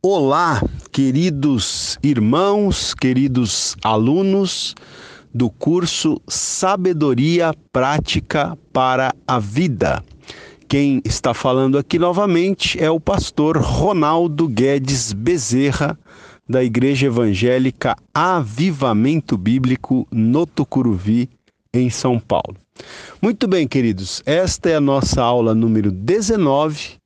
Olá, queridos irmãos, queridos alunos do curso Sabedoria Prática para a Vida. Quem está falando aqui novamente é o pastor Ronaldo Guedes Bezerra, da Igreja Evangélica Avivamento Bíblico no Tucuruvi, em São Paulo. Muito bem, queridos, esta é a nossa aula número 19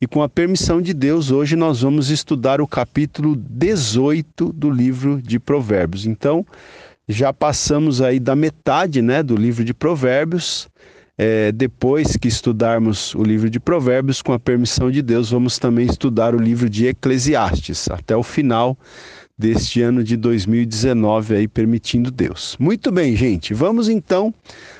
e com a permissão de Deus, hoje nós vamos estudar o capítulo 18 do livro de Provérbios. Então, já passamos aí da metade né, do livro de Provérbios. É, depois que estudarmos o livro de Provérbios, com a permissão de Deus, vamos também estudar o livro de Eclesiastes, até o final deste ano de 2019, aí, permitindo Deus. Muito bem, gente, vamos então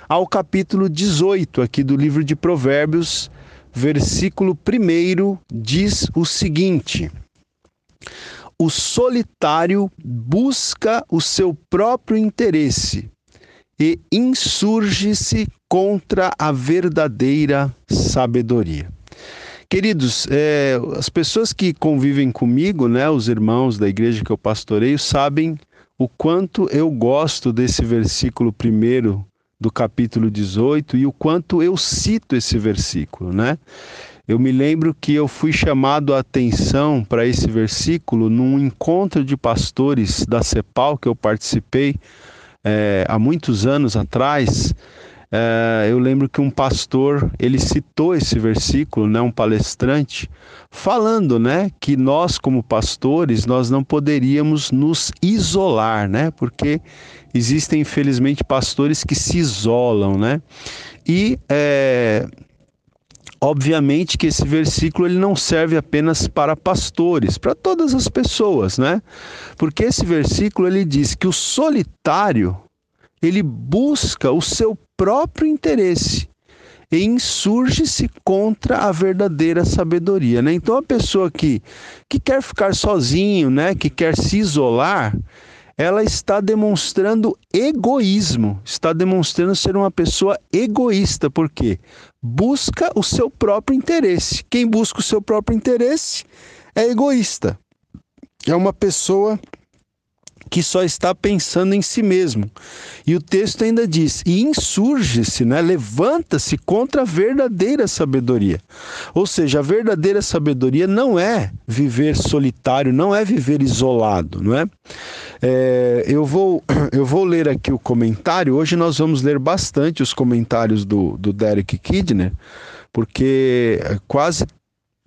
ao capítulo 18 aqui do livro de Provérbios versículo 1 diz o seguinte: O solitário busca o seu próprio interesse e insurge-se contra a verdadeira sabedoria. Queridos, é, as pessoas que convivem comigo, né, os irmãos da igreja que eu pastoreio, sabem o quanto eu gosto desse versículo primeiro do capítulo 18 e o quanto eu cito esse versículo, né? Eu me lembro que eu fui chamado a atenção para esse versículo num encontro de pastores da CEPAL que eu participei é, há muitos anos atrás. É, eu lembro que um pastor ele citou esse versículo, né, um palestrante, falando, né, que nós como pastores nós não poderíamos nos isolar, né, porque existem infelizmente pastores que se isolam, né, e é, obviamente que esse versículo ele não serve apenas para pastores, para todas as pessoas, né, porque esse versículo ele diz que o solitário ele busca o seu próprio interesse e insurge-se contra a verdadeira sabedoria, né? Então a pessoa que, que quer ficar sozinho, né, que quer se isolar, ela está demonstrando egoísmo, está demonstrando ser uma pessoa egoísta, porque busca o seu próprio interesse. Quem busca o seu próprio interesse é egoísta. É uma pessoa que só está pensando em si mesmo. E o texto ainda diz: e insurge-se, né? levanta-se contra a verdadeira sabedoria. Ou seja, a verdadeira sabedoria não é viver solitário, não é viver isolado, não é? é eu, vou, eu vou ler aqui o comentário. Hoje nós vamos ler bastante os comentários do, do Derek Kidner, porque quase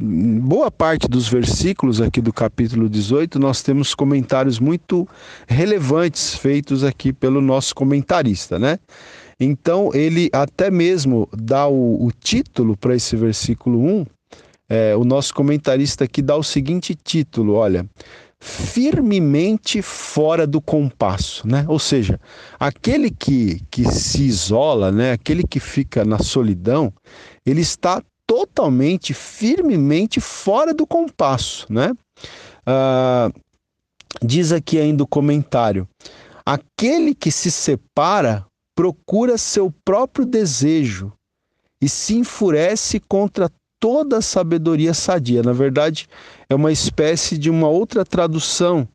boa parte dos versículos aqui do capítulo 18, nós temos comentários muito relevantes feitos aqui pelo nosso comentarista, né? Então, ele até mesmo dá o, o título para esse versículo 1. É, o nosso comentarista aqui dá o seguinte título: olha, firmemente fora do compasso, né? Ou seja, aquele que, que se isola, né? Aquele que fica na solidão, ele está totalmente, firmemente fora do compasso, né? Ah, diz aqui ainda o comentário: aquele que se separa procura seu próprio desejo e se enfurece contra toda a sabedoria sadia. Na verdade, é uma espécie de uma outra tradução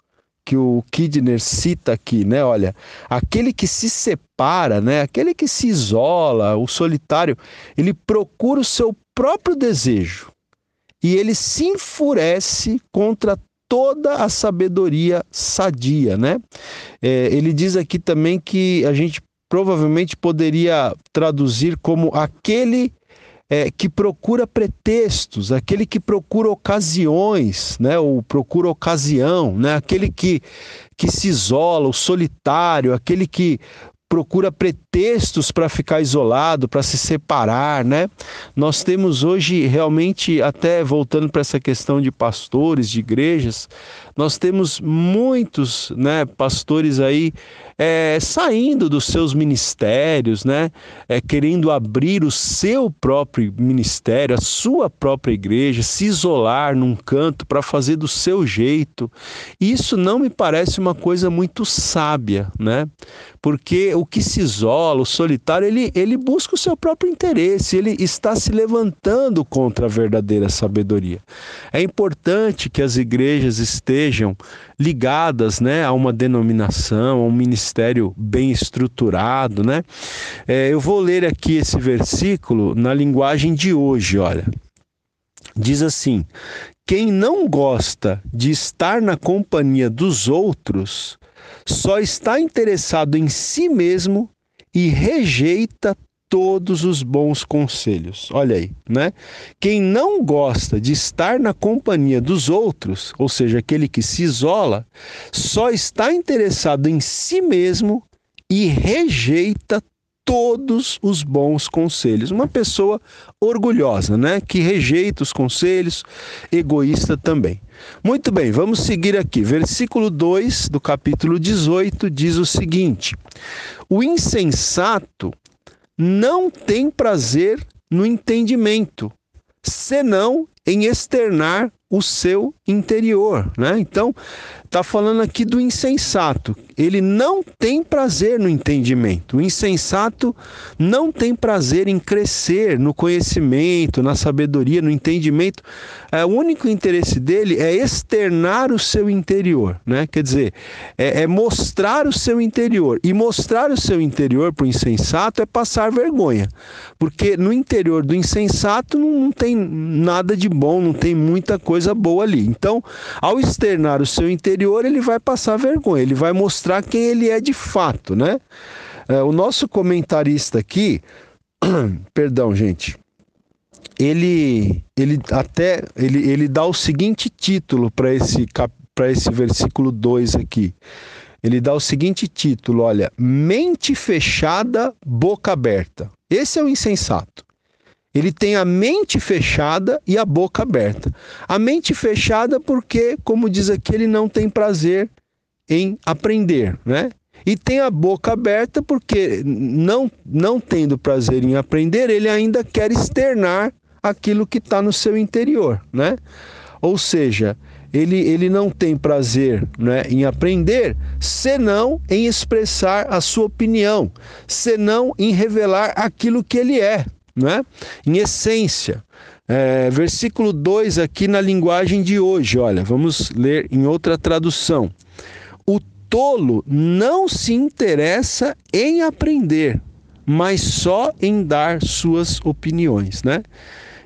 que o Kidner cita aqui, né? Olha, aquele que se separa, né? Aquele que se isola, o solitário, ele procura o seu próprio desejo e ele se enfurece contra toda a sabedoria sadia, né? É, ele diz aqui também que a gente provavelmente poderia traduzir como aquele é, que procura pretextos, aquele que procura ocasiões, né? Ou procura ocasião, né? Aquele que, que se isola, o solitário, aquele que procura pretextos para ficar isolado, para se separar, né? Nós temos hoje realmente até voltando para essa questão de pastores, de igrejas, nós temos muitos, né, pastores aí é, saindo dos seus ministérios, né, é, querendo abrir o seu próprio ministério, a sua própria igreja, se isolar num canto para fazer do seu jeito. Isso não me parece uma coisa muito sábia, né? Porque o que se isola, o solitário, ele, ele busca o seu próprio interesse, ele está se levantando contra a verdadeira sabedoria. É importante que as igrejas estejam ligadas né, a uma denominação, a um ministério bem estruturado. Né? É, eu vou ler aqui esse versículo na linguagem de hoje, olha. Diz assim: quem não gosta de estar na companhia dos outros só está interessado em si mesmo e rejeita todos os bons conselhos. Olha aí, né? Quem não gosta de estar na companhia dos outros, ou seja, aquele que se isola, só está interessado em si mesmo e rejeita todos os bons conselhos. Uma pessoa orgulhosa, né? Que rejeita os conselhos, egoísta também. Muito bem, vamos seguir aqui. Versículo 2 do capítulo 18 diz o seguinte: O insensato não tem prazer no entendimento, senão em externar o seu interior, né? Então, está falando aqui do insensato. Ele não tem prazer no entendimento. O insensato não tem prazer em crescer no conhecimento, na sabedoria, no entendimento. É, o único interesse dele é externar o seu interior, né? Quer dizer, é, é mostrar o seu interior. E mostrar o seu interior para o insensato é passar vergonha, porque no interior do insensato não, não tem nada de bom, não tem muita coisa boa ali. Então, ao externar o seu interior, ele vai passar vergonha, ele vai mostrar quem ele é de fato, né? É, o nosso comentarista aqui, perdão, gente, ele, ele até ele, ele dá o seguinte título para esse para esse versículo 2 aqui. Ele dá o seguinte título, olha, mente fechada, boca aberta. Esse é o insensato. Ele tem a mente fechada e a boca aberta. A mente fechada porque, como diz aqui, ele não tem prazer em aprender, né? E tem a boca aberta porque, não, não tendo prazer em aprender, ele ainda quer externar aquilo que está no seu interior, né? Ou seja, ele, ele não tem prazer né, em aprender, senão em expressar a sua opinião, senão em revelar aquilo que ele é, né? em essência. É, versículo 2 aqui na linguagem de hoje, olha, vamos ler em outra tradução. O tolo não se interessa em aprender, mas só em dar suas opiniões, né?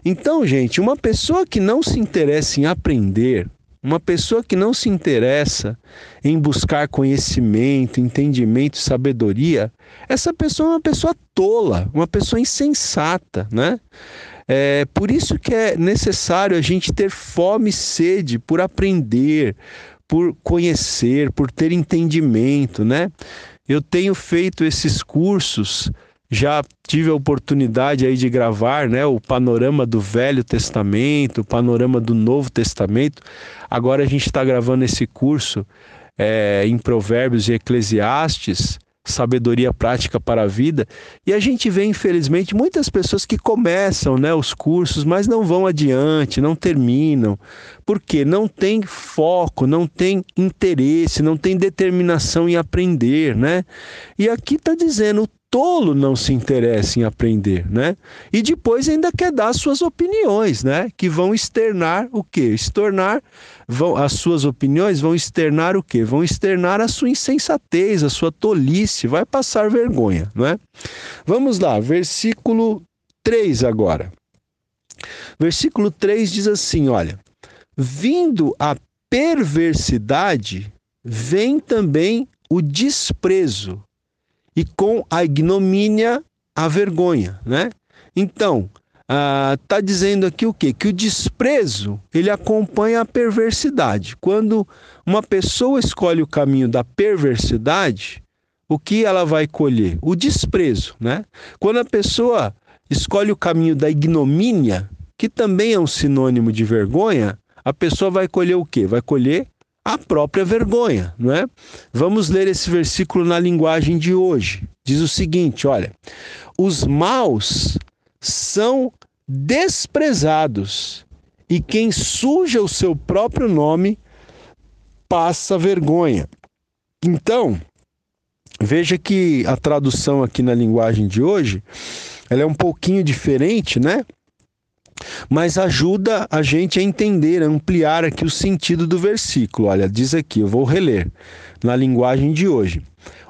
Então, gente, uma pessoa que não se interessa em aprender, uma pessoa que não se interessa em buscar conhecimento, entendimento, sabedoria, essa pessoa é uma pessoa tola, uma pessoa insensata, né? É por isso que é necessário a gente ter fome e sede por aprender, por conhecer, por ter entendimento, né? Eu tenho feito esses cursos já tive a oportunidade aí de gravar né, o panorama do Velho Testamento, o panorama do Novo Testamento. Agora a gente está gravando esse curso é, em Provérbios e Eclesiastes, sabedoria prática para a vida. E a gente vê, infelizmente, muitas pessoas que começam né, os cursos, mas não vão adiante, não terminam, porque não tem foco, não tem interesse, não tem determinação em aprender, né? E aqui está dizendo, tolo não se interessa em aprender, né? E depois ainda quer dar suas opiniões, né? Que vão externar o quê? Externar vão as suas opiniões vão externar o quê? Vão externar a sua insensatez, a sua tolice, vai passar vergonha, não é? Vamos lá, versículo 3 agora. Versículo 3 diz assim, olha: Vindo a perversidade, vem também o desprezo e com a ignomínia a vergonha, né? Então, está ah, dizendo aqui o quê? Que o desprezo ele acompanha a perversidade. Quando uma pessoa escolhe o caminho da perversidade, o que ela vai colher? O desprezo, né? Quando a pessoa escolhe o caminho da ignomínia, que também é um sinônimo de vergonha, a pessoa vai colher o quê? Vai colher a própria vergonha, não é? Vamos ler esse versículo na linguagem de hoje. Diz o seguinte, olha: Os maus são desprezados, e quem suja o seu próprio nome passa vergonha. Então, veja que a tradução aqui na linguagem de hoje, ela é um pouquinho diferente, né? Mas ajuda a gente a entender, a ampliar aqui o sentido do versículo. Olha, diz aqui, eu vou reler na linguagem de hoje.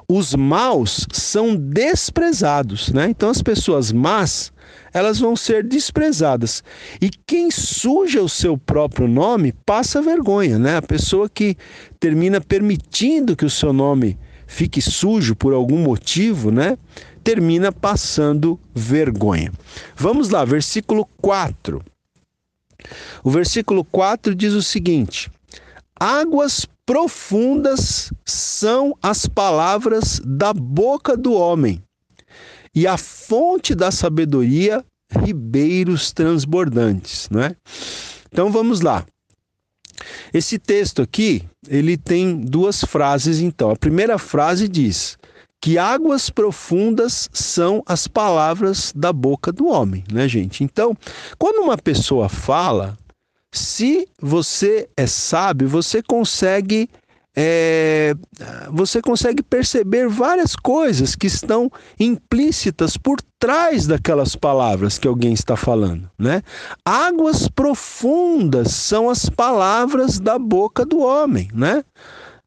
Os maus são desprezados, né? Então as pessoas más, elas vão ser desprezadas. E quem suja o seu próprio nome passa vergonha, né? A pessoa que termina permitindo que o seu nome fique sujo por algum motivo, né? Termina passando vergonha. Vamos lá, versículo 4. O versículo 4 diz o seguinte: Águas profundas são as palavras da boca do homem, e a fonte da sabedoria, ribeiros transbordantes, né? Então vamos lá. Esse texto aqui, ele tem duas frases então. A primeira frase diz: que águas profundas são as palavras da boca do homem, né, gente? Então, quando uma pessoa fala, se você é sábio, você consegue é, você consegue perceber várias coisas que estão implícitas por trás daquelas palavras que alguém está falando, né? Águas profundas são as palavras da boca do homem, né?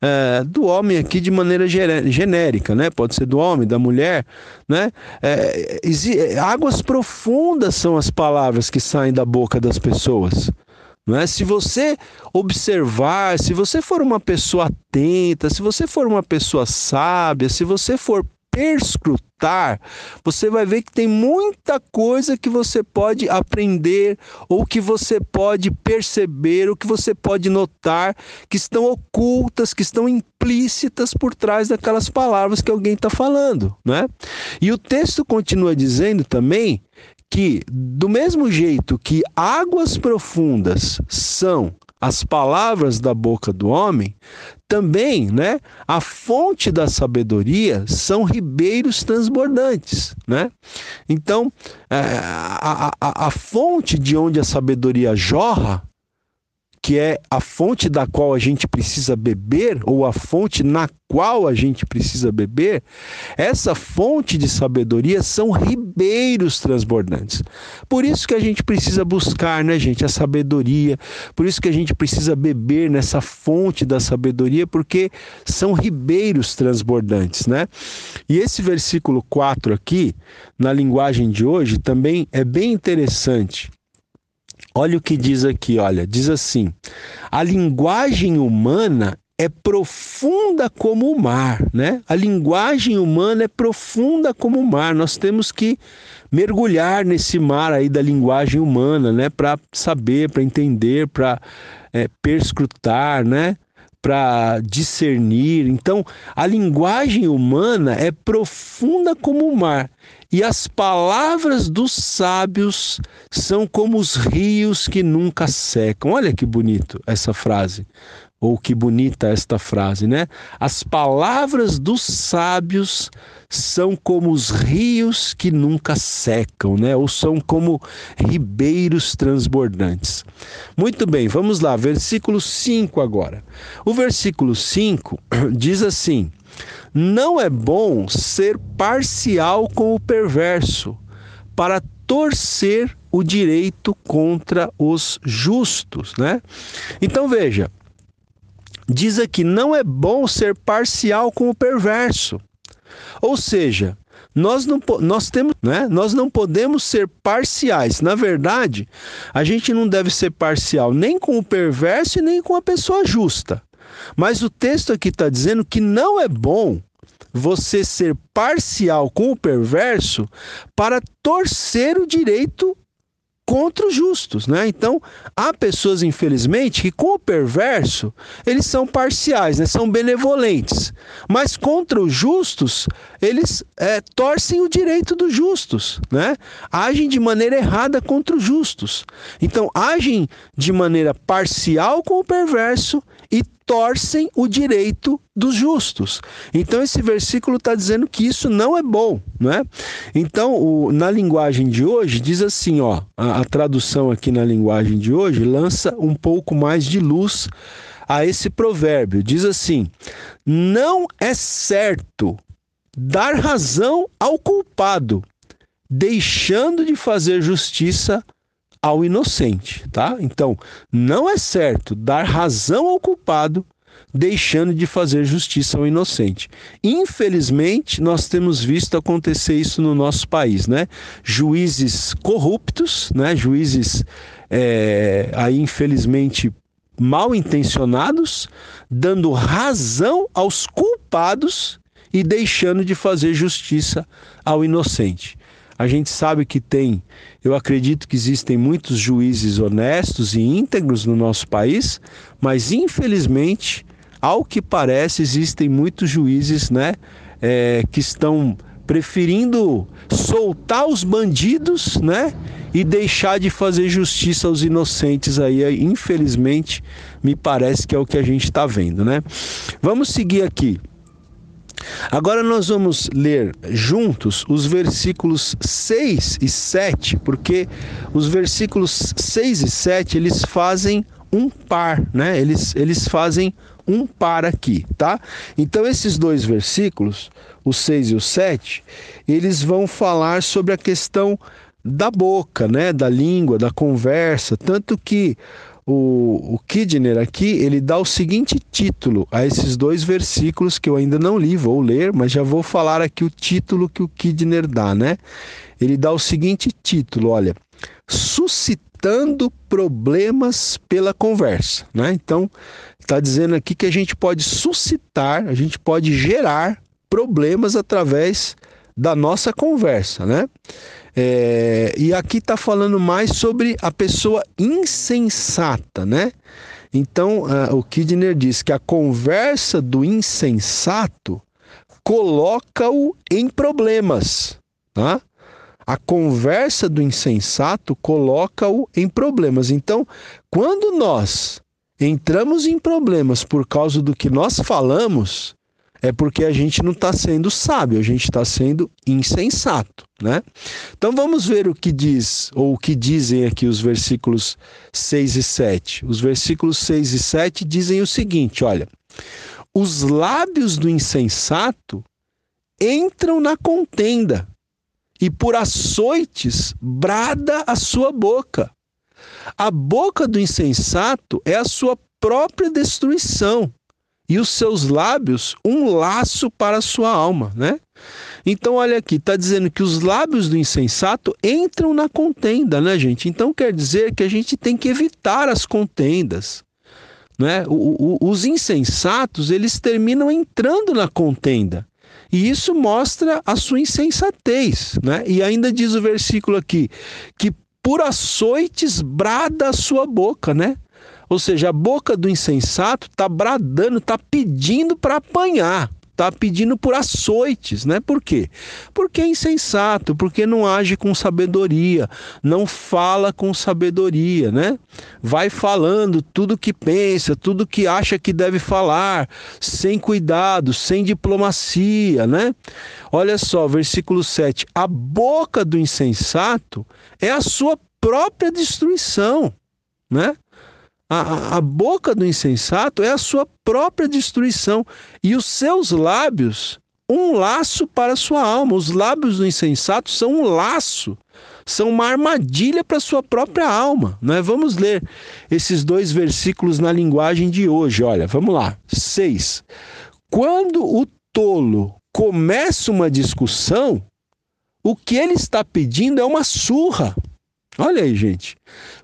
É, do homem aqui de maneira genérica, né? Pode ser do homem, da mulher, né? É, águas profundas são as palavras que saem da boca das pessoas. Não é? Se você observar, se você for uma pessoa atenta, se você for uma pessoa sábia, se você for perscrutar, você vai ver que tem muita coisa que você pode aprender, ou que você pode perceber, ou que você pode notar, que estão ocultas, que estão implícitas por trás daquelas palavras que alguém está falando. Né? E o texto continua dizendo também que, do mesmo jeito que águas profundas são as palavras da boca do homem, também, né, a fonte da sabedoria são ribeiros transbordantes, né? Então, é, a, a, a fonte de onde a sabedoria jorra que é a fonte da qual a gente precisa beber, ou a fonte na qual a gente precisa beber, essa fonte de sabedoria são ribeiros transbordantes. Por isso que a gente precisa buscar, né, gente, a sabedoria, por isso que a gente precisa beber nessa fonte da sabedoria, porque são ribeiros transbordantes, né? E esse versículo 4 aqui, na linguagem de hoje, também é bem interessante Olha o que diz aqui, olha, diz assim: a linguagem humana é profunda como o mar, né? A linguagem humana é profunda como o mar. Nós temos que mergulhar nesse mar aí da linguagem humana, né? Para saber, para entender, para é, perscrutar, né? Para discernir. Então, a linguagem humana é profunda como o mar e as palavras dos sábios são como os rios que nunca secam. Olha que bonito essa frase. Ou que bonita esta frase, né? As palavras dos sábios são como os rios que nunca secam, né? Ou são como ribeiros transbordantes. Muito bem, vamos lá, versículo 5 agora. O versículo 5 diz assim: não é bom ser parcial com o perverso, para torcer o direito contra os justos, né? Então veja, diz aqui, não é bom ser parcial com o perverso. Ou seja, nós não, nós temos, né? Nós não podemos ser parciais. Na verdade, a gente não deve ser parcial nem com o perverso e nem com a pessoa justa. Mas o texto aqui está dizendo que não é bom você ser parcial com o perverso para torcer o direito contra os justos, né? Então, há pessoas, infelizmente, que com o perverso, eles são parciais, né? São benevolentes. Mas contra os justos, eles é, torcem o direito dos justos, né? Agem de maneira errada contra os justos. Então, agem de maneira parcial com o perverso e torcem o direito dos justos. Então esse versículo está dizendo que isso não é bom, não é? Então o, na linguagem de hoje diz assim, ó, a, a tradução aqui na linguagem de hoje lança um pouco mais de luz a esse provérbio. Diz assim: não é certo dar razão ao culpado, deixando de fazer justiça ao inocente, tá? Então, não é certo dar razão ao culpado, deixando de fazer justiça ao inocente. Infelizmente, nós temos visto acontecer isso no nosso país, né? Juízes corruptos, né? Juízes é, aí infelizmente mal intencionados, dando razão aos culpados e deixando de fazer justiça ao inocente. A gente sabe que tem, eu acredito que existem muitos juízes honestos e íntegros no nosso país, mas infelizmente, ao que parece, existem muitos juízes, né, é, que estão preferindo soltar os bandidos, né, e deixar de fazer justiça aos inocentes aí, infelizmente, me parece que é o que a gente está vendo, né? Vamos seguir aqui. Agora nós vamos ler juntos os versículos 6 e 7, porque os versículos 6 e 7 eles fazem um par, né? Eles, eles fazem um par aqui, tá? Então esses dois versículos, o 6 e o 7, eles vão falar sobre a questão da boca, né, da língua, da conversa, tanto que o, o Kidner aqui ele dá o seguinte título a esses dois versículos que eu ainda não li, vou ler, mas já vou falar aqui o título que o Kidner dá, né? Ele dá o seguinte título, olha, suscitando problemas pela conversa, né? Então está dizendo aqui que a gente pode suscitar, a gente pode gerar problemas através da nossa conversa, né? É, e aqui está falando mais sobre a pessoa insensata, né? Então, uh, o Kidner diz que a conversa do insensato coloca-o em problemas, tá? A conversa do insensato coloca-o em problemas. Então, quando nós entramos em problemas por causa do que nós falamos, é porque a gente não está sendo sábio, a gente está sendo insensato, né? Então vamos ver o que diz, ou o que dizem aqui os versículos 6 e 7. Os versículos 6 e 7 dizem o seguinte: olha, os lábios do insensato entram na contenda, e por açoites brada a sua boca. A boca do insensato é a sua própria destruição e os seus lábios um laço para a sua alma, né? Então, olha aqui, está dizendo que os lábios do insensato entram na contenda, né, gente? Então, quer dizer que a gente tem que evitar as contendas. Né? O, o, os insensatos, eles terminam entrando na contenda. E isso mostra a sua insensatez. Né? E ainda diz o versículo aqui, que por açoites brada a sua boca, né? Ou seja, a boca do insensato está bradando, está pedindo para apanhar, está pedindo por açoites, né? Por quê? Porque é insensato, porque não age com sabedoria, não fala com sabedoria, né? Vai falando tudo que pensa, tudo que acha que deve falar, sem cuidado, sem diplomacia, né? Olha só, versículo 7. A boca do insensato é a sua própria destruição, né? A, a, boca do insensato é a sua própria destruição, e os seus lábios, um laço para a sua alma. Os lábios do insensato são um laço, são uma armadilha para a sua própria alma. Né? Vamos ler esses dois versículos na linguagem de hoje. Olha, vamos lá. 6. Quando o tolo começa uma discussão, o que ele está pedindo é uma surra. Olha aí, gente.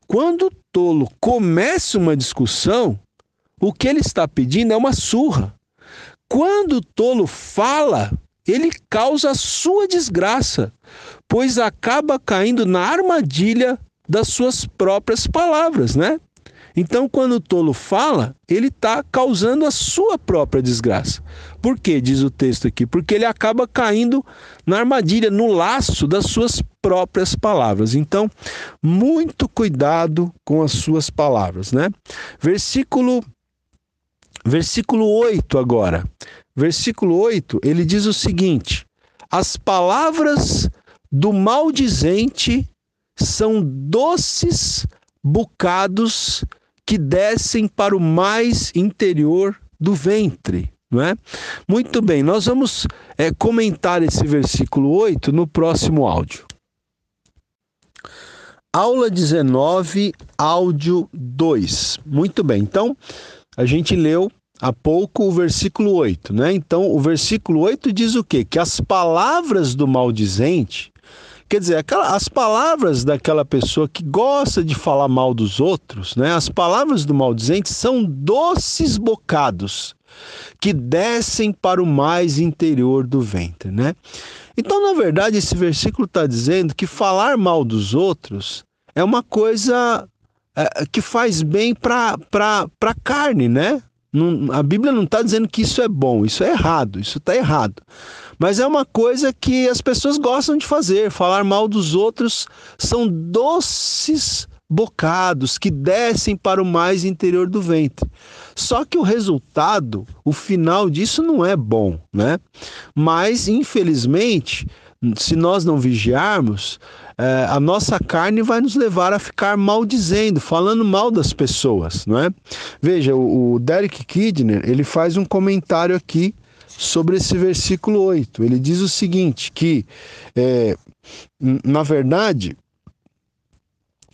Quando o tolo começa uma discussão, o que ele está pedindo é uma surra. Quando o tolo fala, ele causa a sua desgraça, pois acaba caindo na armadilha das suas próprias palavras, né? Então, quando o tolo fala, ele está causando a sua própria desgraça. Por quê? Diz o texto aqui. Porque ele acaba caindo na armadilha, no laço das suas próprias palavras. Então, muito cuidado com as suas palavras, né? Versículo versículo 8 agora. Versículo 8, ele diz o seguinte: As palavras do maldizente são doces bocados que descem para o mais interior do ventre. não é? Muito bem, nós vamos é, comentar esse versículo 8 no próximo áudio. Aula 19, áudio 2. Muito bem, então a gente leu há pouco o versículo 8, né? Então o versículo 8 diz o quê? Que as palavras do maldizente Quer dizer, aquela, as palavras daquela pessoa que gosta de falar mal dos outros, né? As palavras do maldizente são doces bocados que descem para o mais interior do ventre, né? Então, na verdade, esse versículo está dizendo que falar mal dos outros é uma coisa é, que faz bem para a carne, né? Não, a Bíblia não está dizendo que isso é bom, isso é errado, isso está errado. Mas é uma coisa que as pessoas gostam de fazer. Falar mal dos outros são doces bocados que descem para o mais interior do ventre. Só que o resultado, o final disso não é bom, né? Mas, infelizmente, se nós não vigiarmos, é, a nossa carne vai nos levar a ficar maldizendo, falando mal das pessoas, não é? Veja, o, o Derek Kidner, ele faz um comentário aqui sobre esse versículo 8. Ele diz o seguinte: que, é, na verdade,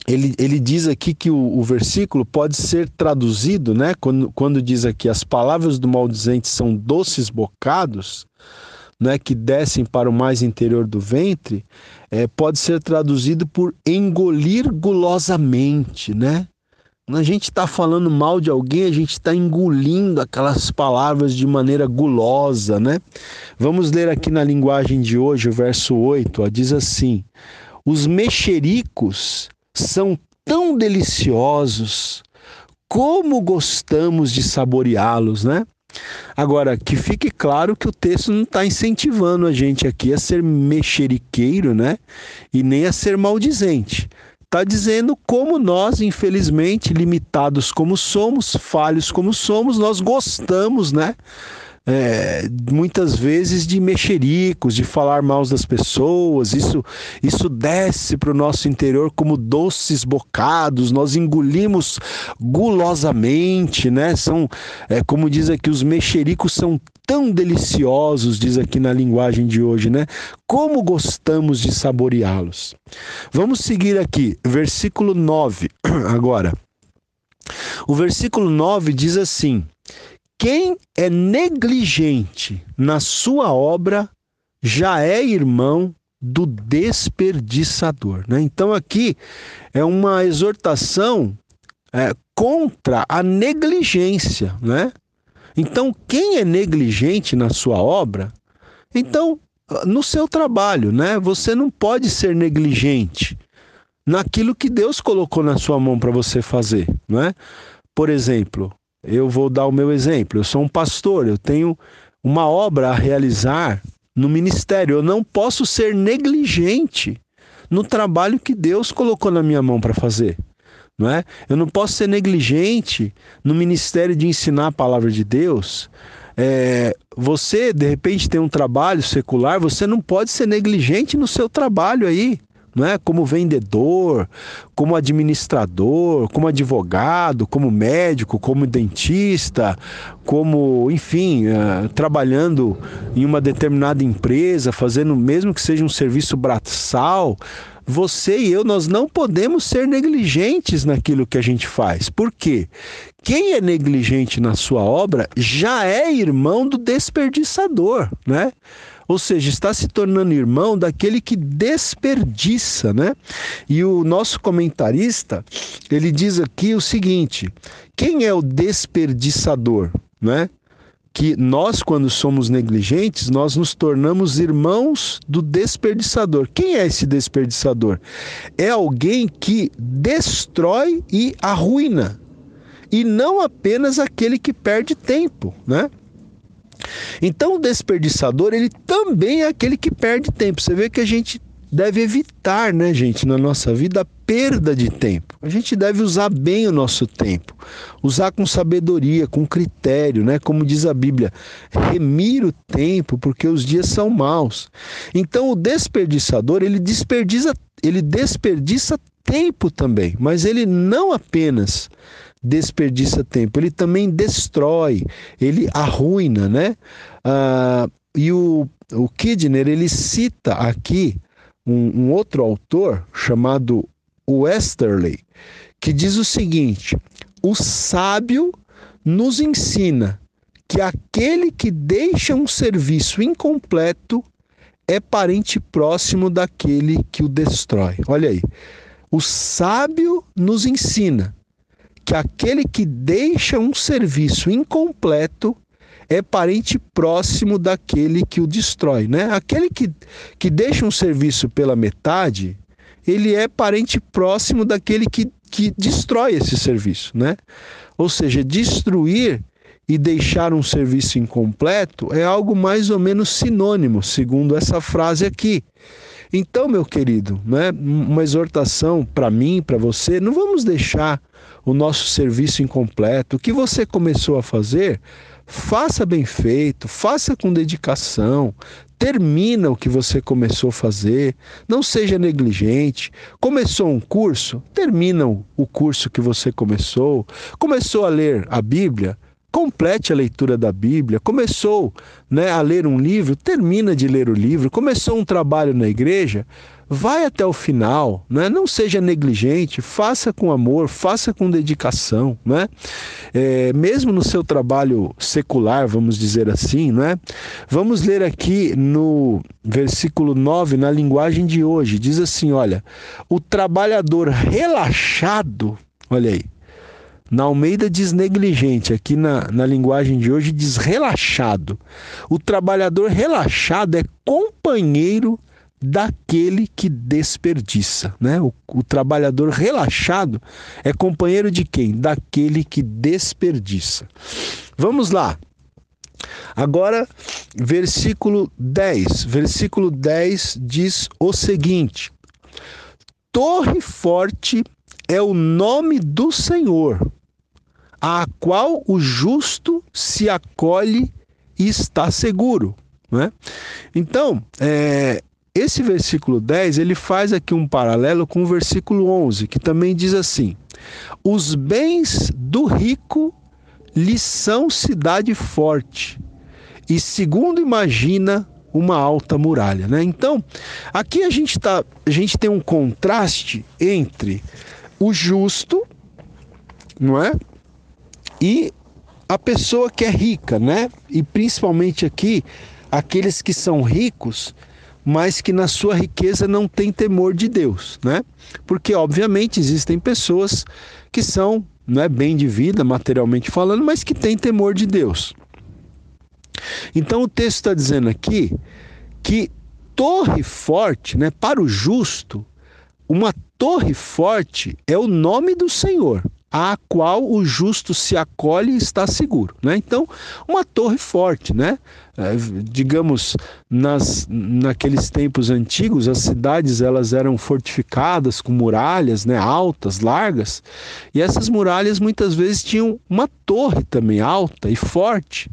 ele, ele diz aqui que o, o, versículo pode ser traduzido, né? Quando, quando diz aqui as palavras do maldizente são doces bocados, né? Que descem para o mais interior do ventre, é, pode ser traduzido por engolir gulosamente, né? Quando a gente está falando mal de alguém, a gente está engolindo aquelas palavras de maneira gulosa, né? Vamos ler aqui na linguagem de hoje, o verso 8, ó, diz assim: Os mexericos são tão deliciosos, como gostamos de saboreá-los, né? Agora, que fique claro que o texto não está incentivando a gente aqui a ser mexeriqueiro, né? E nem a ser maldizente está dizendo como nós, infelizmente, limitados como somos, falhos como somos, nós gostamos, né? É, muitas vezes de mexericos, de falar mal das pessoas, isso, isso desce para o nosso interior como doces bocados, nós engolimos gulosamente, né? São, é, como diz aqui, os mexericos são tão deliciosos, diz aqui na linguagem de hoje, né? Como gostamos de saboreá-los. Vamos seguir aqui, versículo 9, agora. O versículo 9 diz assim: Quem é negligente na sua obra já é irmão do desperdiçador. Né? Então, aqui é uma exortação é, contra a negligência, né? Então, quem é negligente na sua obra, então, no seu trabalho, né? Você não pode ser negligente naquilo que Deus colocou na sua mão para você fazer, não é? Por exemplo, eu vou dar o meu exemplo. Eu sou um pastor, eu tenho uma obra a realizar no ministério. Eu não posso ser negligente no trabalho que Deus colocou na minha mão para fazer não é? Eu não posso ser negligente no ministério de ensinar a palavra de Deus. É, você, de repente, tem um trabalho secular, você não pode ser negligente no seu trabalho aí, não é? Como vendedor, como administrador, como advogado, como médico, como dentista, como, enfim, uh, trabalhando em uma determinada empresa, fazendo, mesmo que seja um serviço braçal você e eu, nós não podemos ser negligentes naquilo que a gente faz. Por quê? Quem é negligente na sua obra já é irmão do desperdiçador, né? Ou seja, está se tornando irmão daquele que desperdiça, né? E o nosso comentarista, ele diz aqui o seguinte: quem é o desperdiçador, né? que nós, quando somos negligentes, nós nos tornamos irmãos do desperdiçador. Quem é esse desperdiçador? É alguém que destrói e arruina, e não apenas aquele que perde tempo, né? Então o desperdiçador, ele também é aquele que perde tempo. Você vê que a gente deve evitar, né, gente, na nossa vida, a perda de tempo. A gente deve usar bem o nosso tempo, usar com sabedoria, com critério, né? Como diz a Bíblia, remir o tempo, porque os dias são maus. Então, o desperdiçador, ele desperdiça, ele desperdiça tempo também, mas ele não apenas desperdiça tempo, ele também destrói, ele arruina, né? Ah, e o, o Kidner, ele cita aqui um, um outro autor chamado Westerly, que diz o seguinte: o sábio nos ensina que aquele que deixa um serviço incompleto é parente próximo daquele que o destrói. Olha aí. O sábio nos ensina que aquele que deixa um serviço incompleto é parente próximo daquele que o destrói, né? Aquele que, que deixa um serviço pela metade, ele é parente próximo daquele que, que destrói esse serviço, né? Ou seja, destruir e deixar um serviço incompleto é algo mais ou menos sinônimo, segundo essa frase aqui. Então, meu querido, né, uma exortação para mim, para você, não vamos deixar o nosso serviço incompleto. O que você começou a fazer, faça bem feito, faça com dedicação, termina o que você começou a fazer, não seja negligente. Começou um curso, termina o curso que você começou. Começou a ler a Bíblia, complete a leitura da Bíblia. Começou né, a ler um livro, termina de ler o livro. Começou um trabalho na igreja, vai até o final, né? não seja negligente, faça com amor, faça com dedicação. Né? É, mesmo no seu trabalho secular, vamos dizer assim, né? vamos ler aqui no versículo 9, na linguagem de hoje, diz assim: olha, o trabalhador relaxado, olha aí na Almeida diz negligente, aqui na, na linguagem de hoje diz relaxado. O trabalhador relaxado é companheiro daquele que desperdiça. Né? O, o, trabalhador relaxado é companheiro de quem? Daquele que desperdiça. Vamos lá. Agora, versículo 10. Versículo 10 diz o seguinte: Torre forte é o nome do Senhor, a qual o justo se acolhe e está seguro. Né? Então, é, esse versículo 10 ele faz aqui um paralelo com o versículo 11, que também diz assim: Os bens do rico lhe são cidade forte, e segundo imagina, uma alta muralha. Né? Então, aqui a gente, tá, a gente tem um contraste entre o justo, não é? E a pessoa que é rica, né? E principalmente aqui, aqueles que são ricos, mas que na sua riqueza não tem temor de Deus, né? Porque obviamente existem pessoas que são, não é bem de vida materialmente falando, mas que têm temor de Deus. Então o texto está dizendo aqui que torre forte, né, para o justo, uma torre forte é o nome do Senhor, a qual o justo se acolhe e está seguro. Né? Então, uma torre forte, né? É, digamos, nas, naqueles tempos antigos, as cidades elas eram fortificadas com muralhas né? altas, largas, e essas muralhas muitas vezes tinham uma torre também alta e forte.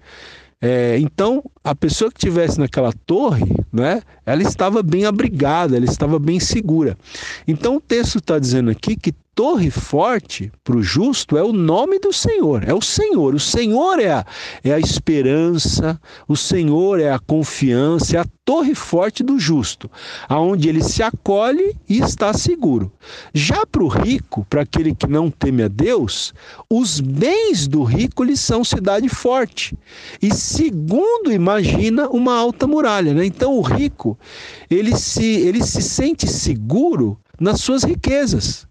É, então, a pessoa que estivesse naquela torre, né, ela estava bem abrigada, ela estava bem segura. Então, o texto está dizendo aqui que torre forte para o justo é o nome do Senhor, é o Senhor. O Senhor é a, é a esperança, o Senhor é a confiança, é a torre forte do justo, aonde ele se acolhe e está seguro. Já para o rico, para aquele que não teme a Deus, os bens do rico lhe são cidade forte. E segundo imagina, uma alta muralha. Né? Então o rico, ele se, ele se sente seguro nas suas riquezas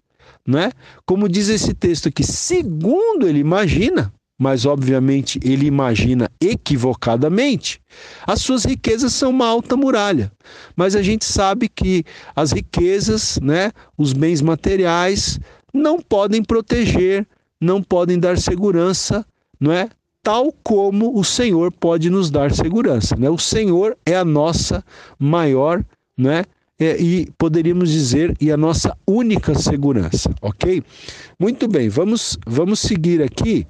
né? Como diz esse texto aqui, segundo ele imagina, mas obviamente ele imagina equivocadamente, as suas riquezas são uma alta muralha. Mas a gente sabe que as riquezas, né, os bens materiais, não podem proteger, não podem dar segurança, não é? Tal como o Senhor pode nos dar segurança, né? O Senhor é a nossa maior, né? É, e poderíamos dizer e a nossa única segurança, ok? Muito bem, vamos, vamos seguir aqui.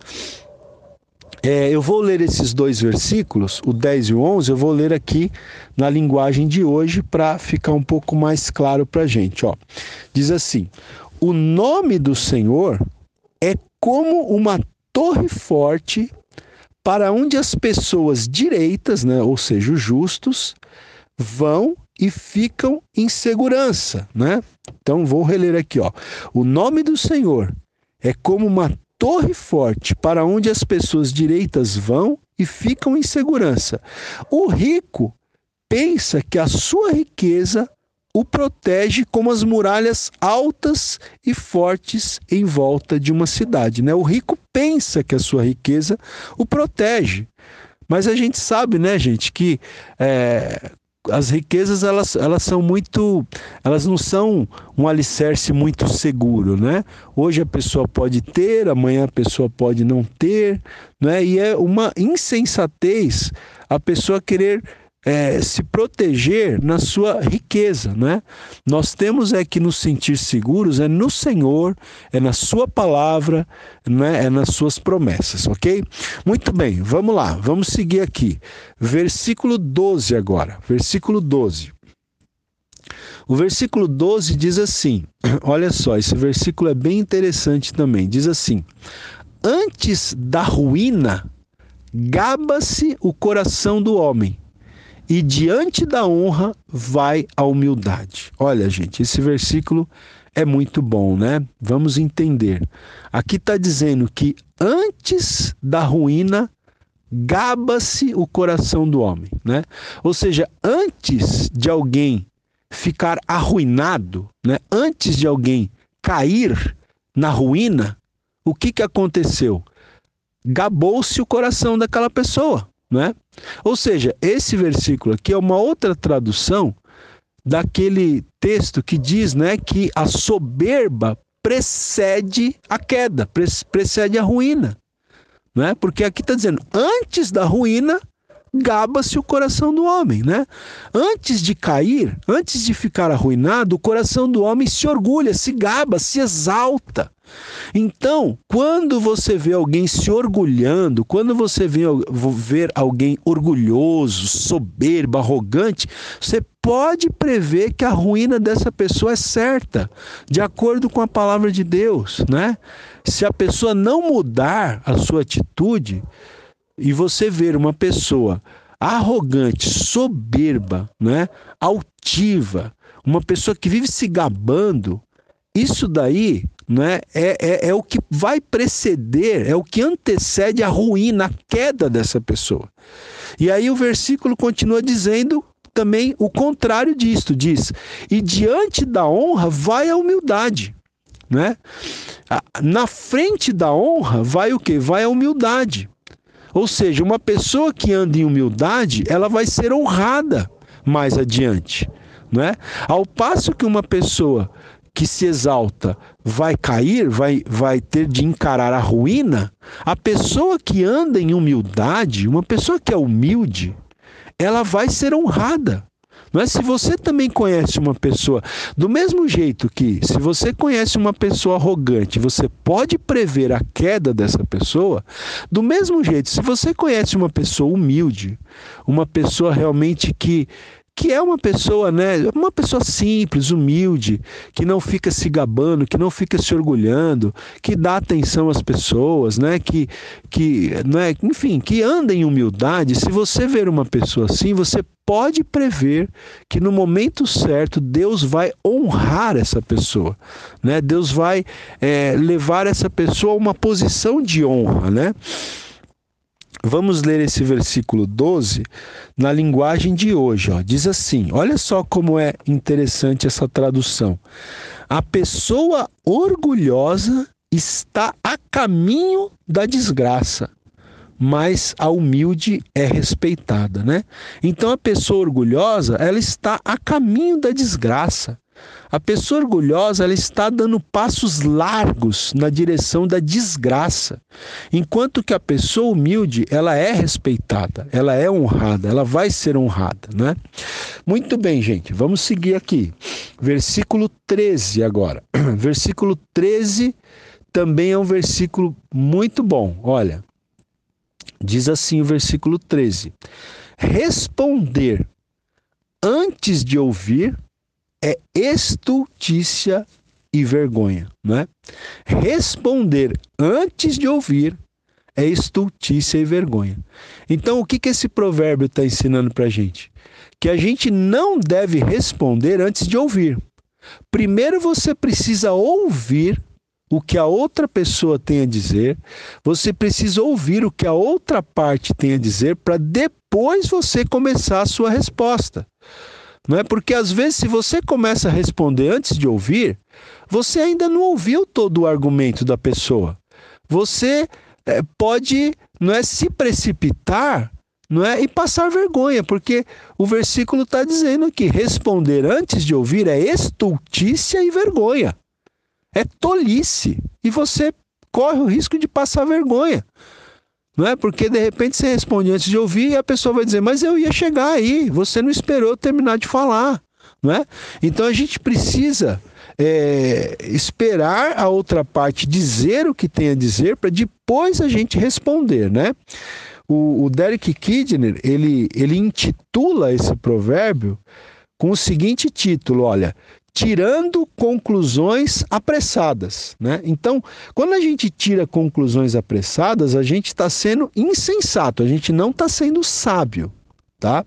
É, eu vou ler esses dois versículos, o 10 e o 11, eu vou ler aqui na linguagem de hoje para ficar um pouco mais claro para a gente. Ó. Diz assim: O nome do Senhor é como uma torre forte para onde as pessoas direitas, né, ou seja, os justos, vão e ficam em segurança, né? Então vou reler aqui, ó. O nome do Senhor é como uma torre forte para onde as pessoas direitas vão e ficam em segurança. O rico pensa que a sua riqueza o protege como as muralhas altas e fortes em volta de uma cidade. Né? O rico pensa que a sua riqueza o protege. Mas a gente sabe, né, gente, que é, as riquezas elas, elas são muito, elas não são um alicerce muito seguro, né? Hoje a pessoa pode ter, amanhã a pessoa pode não ter, né? E é uma insensatez a pessoa querer é, se proteger na sua riqueza, né? Nós temos é que nos sentir seguros é no Senhor, é na Sua palavra, né? é nas Suas promessas, ok? Muito bem, vamos lá, vamos seguir aqui. Versículo 12 agora, versículo 12. O versículo 12 diz assim: olha só, esse versículo é bem interessante também. Diz assim: Antes da ruína, gaba-se o coração do homem e diante da honra vai a humildade. Olha, gente, esse versículo é muito bom, né? Vamos entender. Aqui está dizendo que antes da ruína gaba-se o coração do homem, né? Ou seja, antes de alguém ficar arruinado, né? Antes de alguém cair na ruína, o que que aconteceu? Gabou-se o coração daquela pessoa. Né? Ou seja, esse versículo aqui é uma outra tradução daquele texto que diz né, que a soberba precede a queda, precede a ruína. Né? Porque aqui está dizendo, antes da ruína, gaba-se o coração do homem, né? Antes de cair, antes de ficar arruinado, o coração do homem se orgulha, se gaba, se exalta. Então, quando você vê alguém se orgulhando, quando você vê ver alguém orgulhoso, soberbo, arrogante, você pode prever que a ruína dessa pessoa é certa, de acordo com a palavra de Deus, né? Se a pessoa não mudar a sua atitude e você ver uma pessoa arrogante, soberba, né? altiva, uma pessoa que vive se gabando, isso daí né, é, é, é o que vai preceder, é o que antecede a ruína, a queda dessa pessoa. E aí o versículo continua dizendo também o contrário disto, diz: "E diante da honra vai a humildade", né? Na frente da honra vai o que? Vai a humildade. Ou seja, uma pessoa que anda em humildade, ela vai ser honrada mais adiante, não é? Ao passo que uma pessoa que se exalta vai cair, vai, vai ter de encarar a ruína, a pessoa que anda em humildade, uma pessoa que é humilde, ela vai ser honrada. Mas se você também conhece uma pessoa, do mesmo jeito que se você conhece uma pessoa arrogante, você pode prever a queda dessa pessoa, do mesmo jeito, se você conhece uma pessoa humilde, uma pessoa realmente que que é uma pessoa, né, uma pessoa simples, humilde, que não fica se gabando, que não fica se orgulhando, que dá atenção às pessoas, né, que que, né, enfim, que anda em humildade. Se você ver uma pessoa assim, você pode prever que no momento certo Deus vai honrar essa pessoa, né? Deus vai é, levar essa pessoa a uma posição de honra, né? Vamos ler esse versículo 12 na linguagem de hoje. Ó. Diz assim: olha só como é interessante essa tradução. A pessoa orgulhosa está a caminho da desgraça, mas a humilde é respeitada, né? Então a pessoa orgulhosa, ela está a caminho da desgraça. A pessoa orgulhosa ela está dando passos largos na direção da desgraça, enquanto que a pessoa humilde ela é respeitada, ela é honrada, ela vai ser honrada, né? Muito bem, gente, vamos seguir aqui. Versículo 13 agora. Versículo 13 também é um versículo muito bom. Olha, diz assim o versículo 13: Responder antes de ouvir é estultícia e vergonha, né? Responder antes de ouvir é estultícia e vergonha. Então, o que, que esse provérbio está ensinando para a gente? Que a gente não deve responder antes de ouvir. Primeiro você precisa ouvir o que a outra pessoa tem a dizer, você precisa ouvir o que a outra parte tem a dizer para depois você começar a sua resposta. Não é porque às vezes se você começa a responder antes de ouvir, você ainda não ouviu todo o argumento da pessoa. Você é, pode não é se precipitar não é? E passar vergonha, porque o versículo está dizendo que responder antes de ouvir é estultícia e vergonha. É tolice. E você corre o risco de passar vergonha. Não é? Porque de repente você responde antes de ouvir e a pessoa vai dizer: Mas eu ia chegar aí, você não esperou terminar de falar. Não é? Então a gente precisa é, esperar a outra parte dizer o que tem a dizer para depois a gente responder, né? O, o Derek Kidner, ele, ele intitula esse provérbio com o seguinte título, olha, tirando conclusões apressadas, né? Então, quando a gente tira conclusões apressadas, a gente está sendo insensato, a gente não está sendo sábio, tá?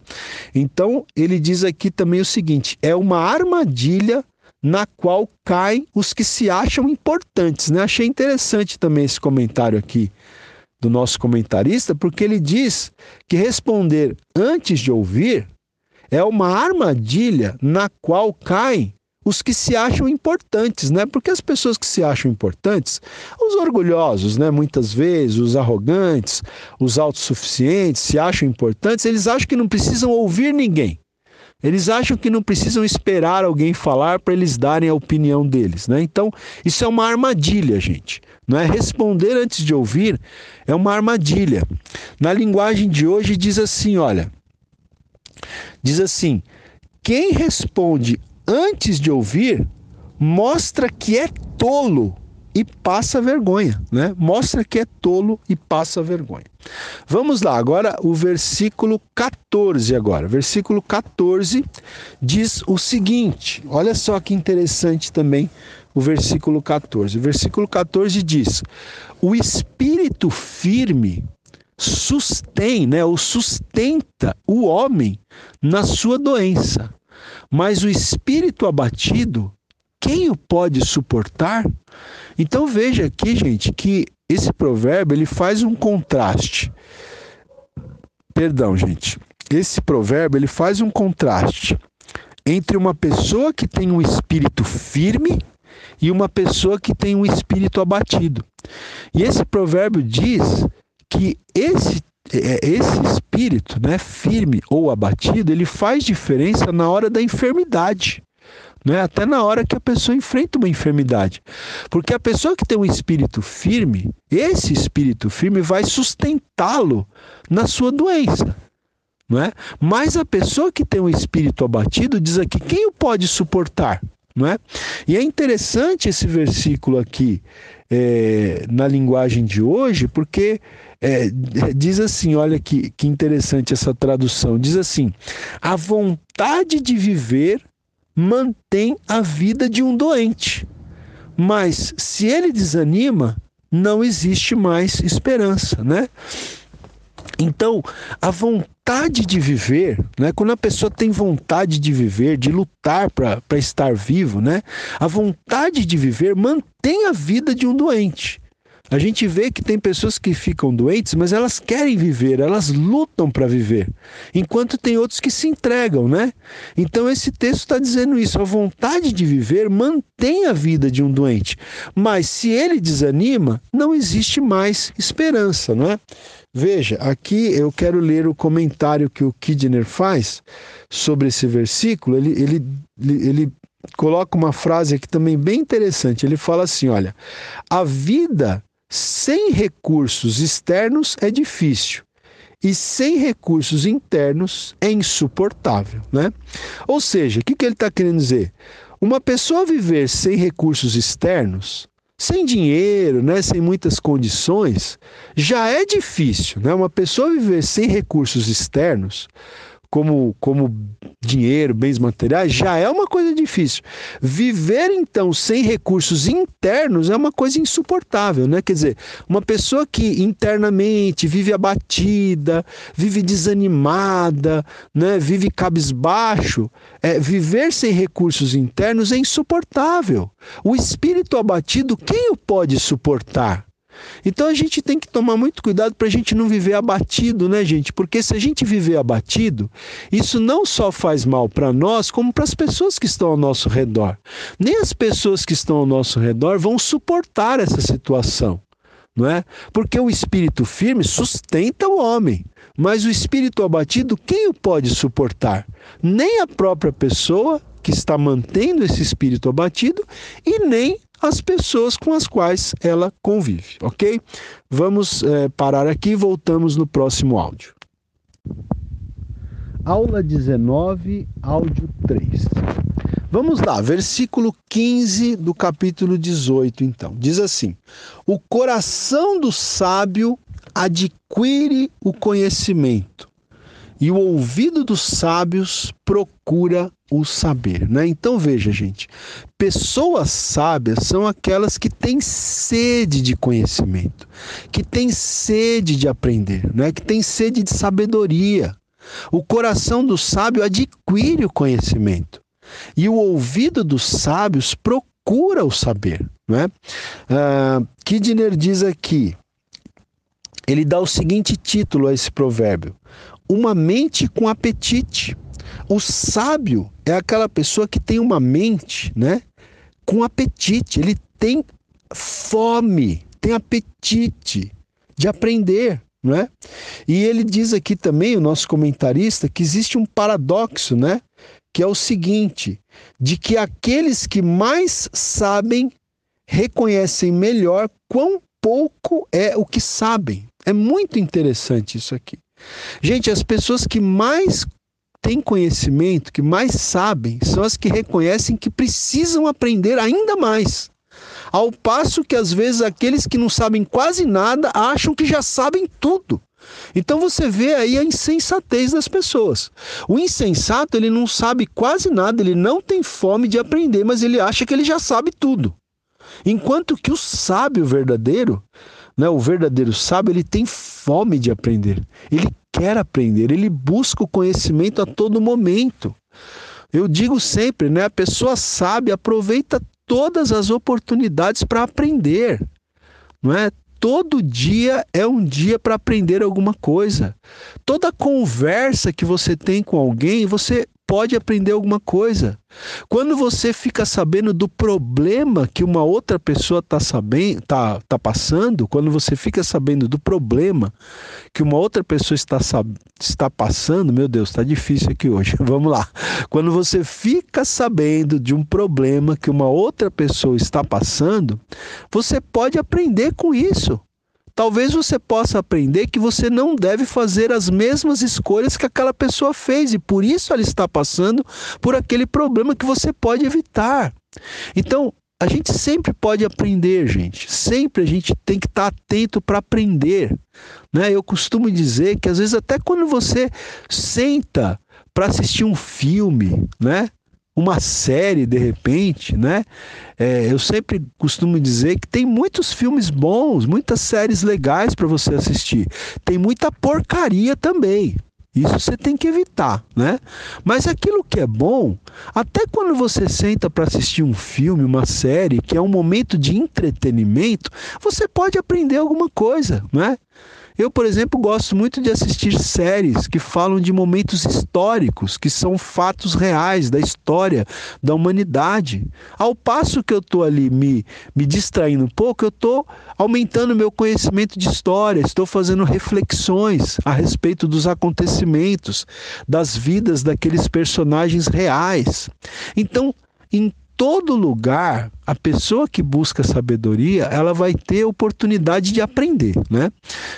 Então, ele diz aqui também o seguinte: é uma armadilha na qual caem os que se acham importantes, né? Achei interessante também esse comentário aqui do nosso comentarista, porque ele diz que responder antes de ouvir é uma armadilha na qual caem os que se acham importantes, né? Porque as pessoas que se acham importantes, os orgulhosos, né? Muitas vezes, os arrogantes, os autossuficientes, se acham importantes, eles acham que não precisam ouvir ninguém. Eles acham que não precisam esperar alguém falar para eles darem a opinião deles, né? Então, isso é uma armadilha, gente. Não é responder antes de ouvir, é uma armadilha. Na linguagem de hoje diz assim, olha, diz assim: quem responde antes de ouvir mostra que é tolo e passa vergonha, né? Mostra que é tolo e passa vergonha. Vamos lá, agora o versículo 14 agora. Versículo 14 diz o seguinte: olha só que interessante também o versículo 14. O versículo 14 diz: O espírito firme sustém, né, ou sustenta o homem na sua doença, mas o espírito abatido, quem o pode suportar? Então veja aqui, gente, que esse provérbio ele faz um contraste. Perdão, gente. Esse provérbio ele faz um contraste entre uma pessoa que tem um espírito firme e uma pessoa que tem um espírito abatido. E esse provérbio diz que esse esse espírito, né, firme ou abatido, ele faz diferença na hora da enfermidade. Né? Até na hora que a pessoa enfrenta uma enfermidade. Porque a pessoa que tem um espírito firme, esse espírito firme vai sustentá-lo na sua doença. Não é? Mas a pessoa que tem um espírito abatido diz aqui: quem o pode suportar? Não é? E é interessante esse versículo aqui é, na linguagem de hoje, porque é, diz assim: olha que, que interessante essa tradução. Diz assim: a vontade de viver mantém a vida de um doente, mas se ele desanima, não existe mais esperança, né? Então, a vontade de viver, né? quando a pessoa tem vontade de viver, de lutar para estar vivo, né? a vontade de viver mantém a vida de um doente. A gente vê que tem pessoas que ficam doentes, mas elas querem viver, elas lutam para viver, enquanto tem outros que se entregam, né? Então esse texto está dizendo isso: a vontade de viver mantém a vida de um doente, mas se ele desanima, não existe mais esperança, não é? Veja, aqui eu quero ler o comentário que o Kidner faz sobre esse versículo. Ele, ele, ele coloca uma frase aqui também bem interessante. Ele fala assim: olha, a vida sem recursos externos é difícil e sem recursos internos é insuportável, né? Ou seja, o que, que ele está querendo dizer? Uma pessoa viver sem recursos externos sem dinheiro, né, sem muitas condições, já é difícil. Né? Uma pessoa viver sem recursos externos, como, como dinheiro, bens materiais, já é uma coisa difícil. Viver, então, sem recursos internos é uma coisa insuportável, né? Quer dizer, uma pessoa que internamente vive abatida, vive desanimada, né? vive cabisbaixo, é, viver sem recursos internos é insuportável. O espírito abatido, quem o pode suportar? Então a gente tem que tomar muito cuidado para a gente não viver abatido, né, gente? Porque se a gente viver abatido, isso não só faz mal para nós, como para as pessoas que estão ao nosso redor. Nem as pessoas que estão ao nosso redor vão suportar essa situação, não é? Porque o espírito firme sustenta o homem. Mas o espírito abatido, quem o pode suportar? Nem a própria pessoa que está mantendo esse espírito abatido e nem as pessoas com as quais ela convive, ok? Vamos é, parar aqui e voltamos no próximo áudio. Aula 19, áudio 3. Vamos lá, versículo 15 do capítulo 18, então. Diz assim: O coração do sábio adquire o conhecimento, e o ouvido dos sábios procura o saber, né? Então veja, gente, pessoas sábias são aquelas que têm sede de conhecimento, que têm sede de aprender, né? Que têm sede de sabedoria. O coração do sábio adquire o conhecimento e o ouvido dos sábios procura o saber, né? Ah, Kidner diz aqui, ele dá o seguinte título a esse provérbio: uma mente com apetite. O sábio é aquela pessoa que tem uma mente, né, com apetite. Ele tem fome, tem apetite de aprender, não é? E ele diz aqui também, o nosso comentarista, que existe um paradoxo, né? Que é o seguinte: de que aqueles que mais sabem reconhecem melhor quão pouco é o que sabem. É muito interessante isso aqui. Gente, as pessoas que mais têm conhecimento, que mais sabem, são as que reconhecem que precisam aprender ainda mais. Ao passo que às vezes aqueles que não sabem quase nada acham que já sabem tudo. Então você vê aí a insensatez das pessoas. O insensato, ele não sabe quase nada, ele não tem fome de aprender, mas ele acha que ele já sabe tudo. Enquanto que o sábio verdadeiro, né, o verdadeiro sábio, ele tem fome de aprender. Ele quer aprender, ele busca o conhecimento a todo momento. Eu digo sempre, né, a pessoa sábia aproveita todas as oportunidades para aprender. Não é? Todo dia é um dia para aprender alguma coisa. Toda conversa que você tem com alguém, você pode aprender alguma coisa. Quando você fica sabendo do problema que uma outra pessoa está sabendo, tá, tá passando, quando você fica sabendo do problema que uma outra pessoa está, está passando, meu Deus, está difícil aqui hoje. Vamos lá. Quando você fica sabendo de um problema que uma outra pessoa está passando, você pode aprender com isso. Talvez você possa aprender que você não deve fazer as mesmas escolhas que aquela pessoa fez e por isso ela está passando por aquele problema que você pode evitar. Então, a gente sempre pode aprender, gente. Sempre a gente tem que estar atento para aprender. Né? Eu costumo dizer que às vezes até quando você senta para assistir um filme, né? Uma série de repente, né? É, eu sempre costumo dizer que tem muitos filmes bons, muitas séries legais para você assistir. Tem muita porcaria também. Isso você tem que evitar, né? Mas aquilo que é bom, até quando você senta para assistir um filme, uma série, que é um momento de entretenimento, você pode aprender alguma coisa, né? Eu, por exemplo, gosto muito de assistir séries que falam de momentos históricos, que são fatos reais da história da humanidade. Ao passo que eu estou ali me, me distraindo um pouco, eu estou aumentando meu conhecimento de história, estou fazendo reflexões a respeito dos acontecimentos, das vidas daqueles personagens reais. Então, em todo lugar, a pessoa que busca sabedoria, ela vai ter oportunidade de aprender, né?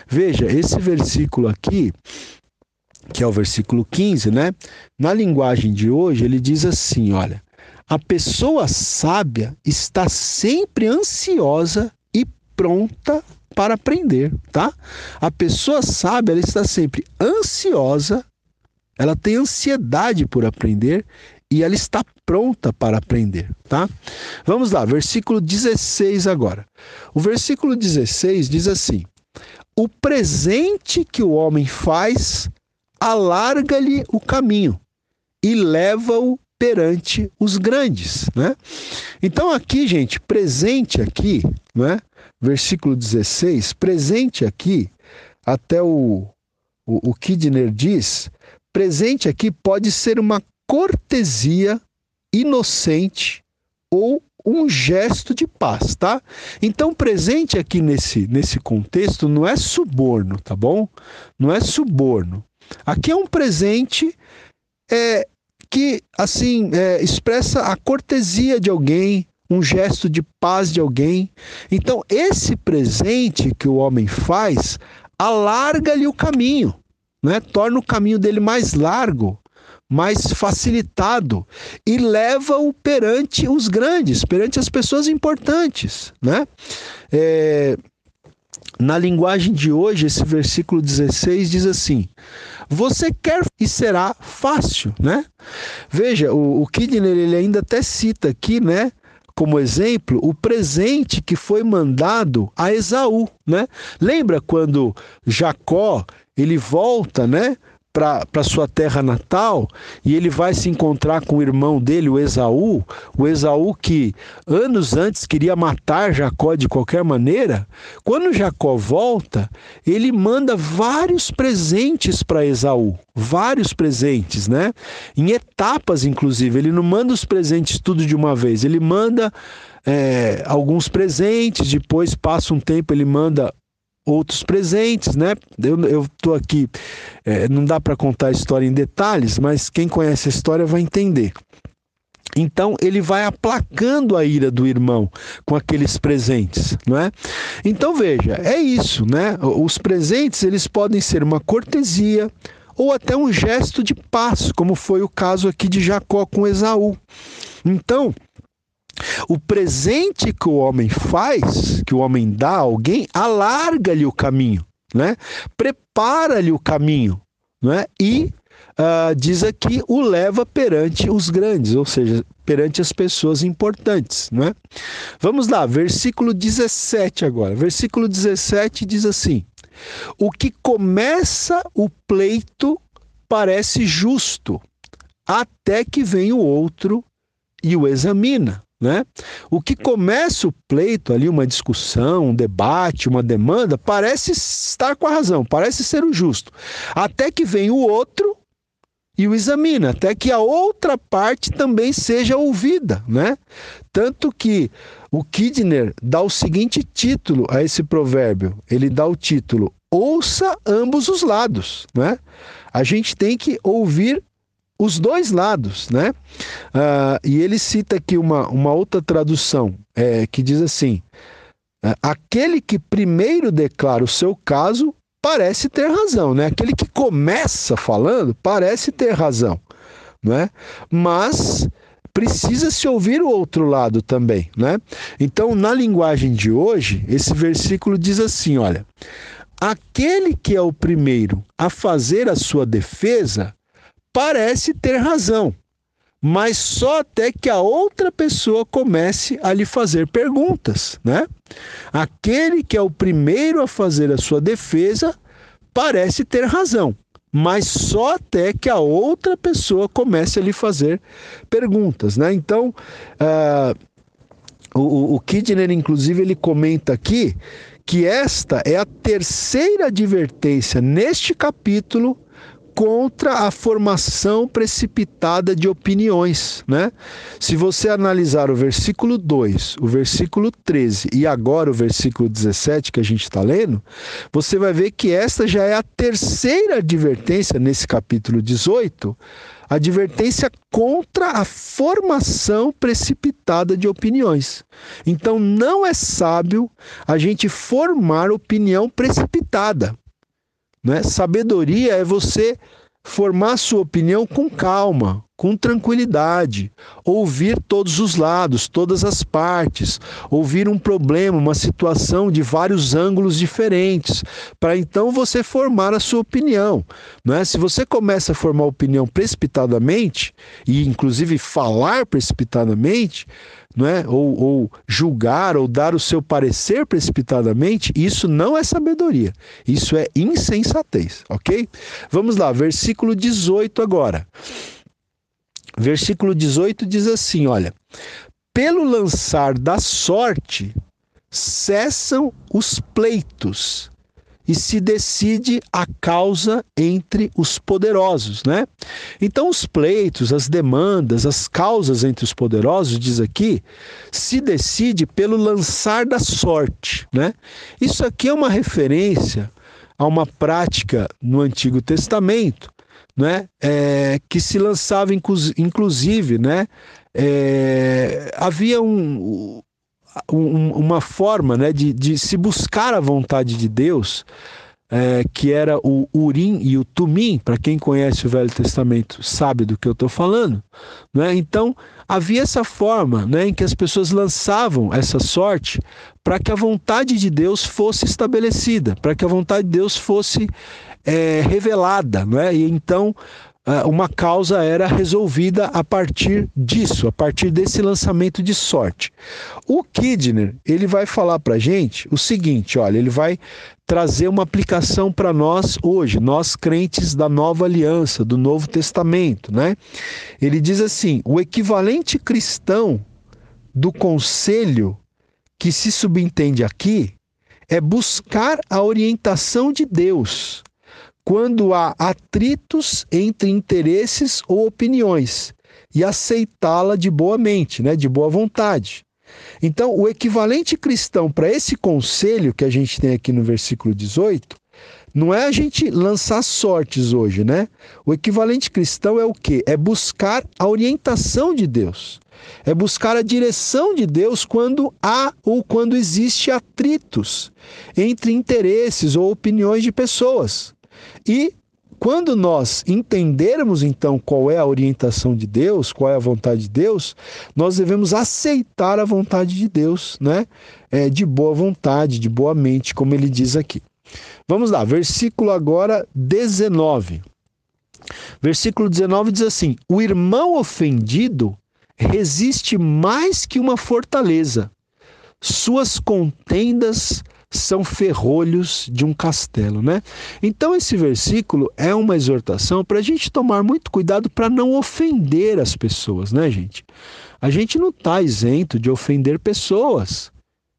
Veja, esse versículo aqui, que é o versículo 15, né? Na linguagem de hoje, ele diz assim, olha: a pessoa sábia está sempre ansiosa e pronta para aprender, tá? A pessoa sábia, ela está sempre ansiosa ela tem ansiedade por aprender e ela está pronta para aprender, tá? Vamos lá, versículo 16 agora. O versículo 16 diz assim: O presente que o homem faz alarga-lhe o caminho e leva-o perante os grandes, né? Então aqui, gente, presente aqui, né? Versículo 16, presente aqui, até o, o, o Kidner diz, presente aqui pode ser uma cortesia inocente ou um gesto de paz, tá? Então, presente aqui nesse, nesse contexto não é suborno, tá bom? Não é suborno. Aqui é um presente é, que, assim, é, expressa a cortesia de alguém, um gesto de paz de alguém. Então, esse presente que o homem faz alarga-lhe o caminho, né? torna o caminho dele mais largo, mais facilitado e leva-o perante os grandes, perante as pessoas importantes. Né? É, na linguagem de hoje, esse versículo 16 diz assim: Você quer e será fácil, né? Veja, o, o Kidner ele ainda até cita aqui, né? Como exemplo, o presente que foi mandado a Esaú, né? Lembra quando Jacó ele volta, né? Para sua terra natal e ele vai se encontrar com o irmão dele, o Esaú, o Esaú que anos antes queria matar Jacó de qualquer maneira. Quando Jacó volta, ele manda vários presentes para Esaú, vários presentes, né? Em etapas, inclusive. Ele não manda os presentes tudo de uma vez, ele manda. É, alguns presentes, depois passa um tempo, ele manda outros presentes, né? Eu estou aqui, é, não dá para contar a história em detalhes, mas quem conhece a história vai entender. Então ele vai aplacando a ira do irmão com aqueles presentes, não é? Então veja, é isso, né? Os presentes eles podem ser uma cortesia ou até um gesto de paz, como foi o caso aqui de Jacó com Esaú. Então, o presente que o homem faz, que o homem dá a alguém, alarga-lhe o caminho, né? prepara-lhe o caminho né? e uh, diz aqui, o leva perante os grandes, ou seja, perante as pessoas importantes. Né? Vamos lá, versículo 17 agora. Versículo 17 diz assim: O que começa o pleito parece justo, até que vem o outro e o examina. Né? O que começa o pleito ali, uma discussão, um debate, uma demanda, parece estar com a razão, parece ser o justo. Até que vem o outro e o examina, até que a outra parte também seja ouvida. Né? Tanto que o Kidner dá o seguinte título a esse provérbio: ele dá o título Ouça ambos os lados. Né? A gente tem que ouvir os dois lados, né? Uh, e ele cita aqui uma, uma outra tradução é, que diz assim: é, aquele que primeiro declara o seu caso parece ter razão, né? Aquele que começa falando parece ter razão, não é? Mas precisa se ouvir o outro lado também, né? Então, na linguagem de hoje, esse versículo diz assim, olha: aquele que é o primeiro a fazer a sua defesa parece ter razão, mas só até que a outra pessoa comece a lhe fazer perguntas, né? Aquele que é o primeiro a fazer a sua defesa parece ter razão, mas só até que a outra pessoa comece a lhe fazer perguntas, né? Então, uh, o, o Kidner, inclusive, ele comenta aqui que esta é a terceira advertência neste capítulo contra a formação precipitada de opiniões, né? Se você analisar o versículo 2, o versículo 13 e agora o versículo 17 que a gente está lendo, você vai ver que esta já é a terceira advertência nesse capítulo 18, advertência contra a formação precipitada de opiniões. Então não é sábio a gente formar opinião precipitada. Né? Sabedoria é você formar sua opinião com calma, com tranquilidade, ouvir todos os lados, todas as partes, ouvir um problema, uma situação de vários ângulos diferentes, para então você formar a sua opinião. Não é? Se você começa a formar opinião precipitadamente, e inclusive falar precipitadamente, não é? ou, ou julgar ou dar o seu parecer precipitadamente, isso não é sabedoria, isso é insensatez, ok? Vamos lá, versículo 18 agora versículo 18 diz assim: olha, pelo lançar da sorte cessam os pleitos e se decide a causa entre os poderosos, né? Então os pleitos, as demandas, as causas entre os poderosos, diz aqui, se decide pelo lançar da sorte, né? Isso aqui é uma referência a uma prática no Antigo Testamento né, é, que se lançava inclusive, né, é, havia um, um, uma forma né, de, de se buscar a vontade de Deus, é, que era o Urim e o Tumim, para quem conhece o Velho Testamento sabe do que eu estou falando. Né? Então, havia essa forma né, em que as pessoas lançavam essa sorte para que a vontade de Deus fosse estabelecida, para que a vontade de Deus fosse é, revelada, não é? E então uma causa era resolvida a partir disso, a partir desse lançamento de sorte. O Kidner, ele vai falar para gente o seguinte, olha, ele vai trazer uma aplicação para nós hoje, nós crentes da Nova Aliança, do Novo Testamento, né? Ele diz assim: o equivalente cristão do conselho que se subentende aqui é buscar a orientação de Deus quando há atritos entre interesses ou opiniões e aceitá-la de boa mente, né, de boa vontade. Então, o equivalente cristão para esse conselho que a gente tem aqui no versículo 18, não é a gente lançar sortes hoje, né? O equivalente cristão é o quê? É buscar a orientação de Deus. É buscar a direção de Deus quando há ou quando existe atritos entre interesses ou opiniões de pessoas. E quando nós entendermos então qual é a orientação de Deus, qual é a vontade de Deus, nós devemos aceitar a vontade de Deus, né? É, de boa vontade, de boa mente, como ele diz aqui. Vamos lá, versículo agora 19. Versículo 19 diz assim: O irmão ofendido resiste mais que uma fortaleza, suas contendas são ferrolhos de um castelo, né? Então esse versículo é uma exortação para a gente tomar muito cuidado para não ofender as pessoas, né, gente? A gente não está isento de ofender pessoas.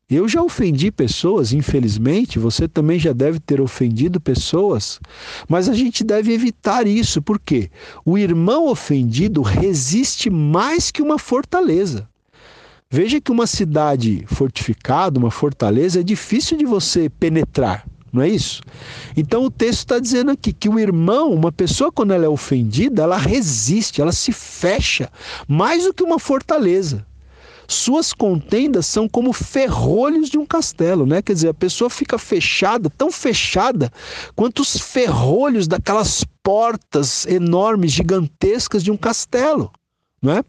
Eu já ofendi pessoas, infelizmente, você também já deve ter ofendido pessoas, mas a gente deve evitar isso, porque o irmão ofendido resiste mais que uma fortaleza. Veja que uma cidade fortificada, uma fortaleza, é difícil de você penetrar, não é isso? Então o texto está dizendo aqui que o irmão, uma pessoa, quando ela é ofendida, ela resiste, ela se fecha, mais do que uma fortaleza. Suas contendas são como ferrolhos de um castelo, né? Quer dizer, a pessoa fica fechada, tão fechada, quanto os ferrolhos daquelas portas enormes, gigantescas de um castelo. Não é?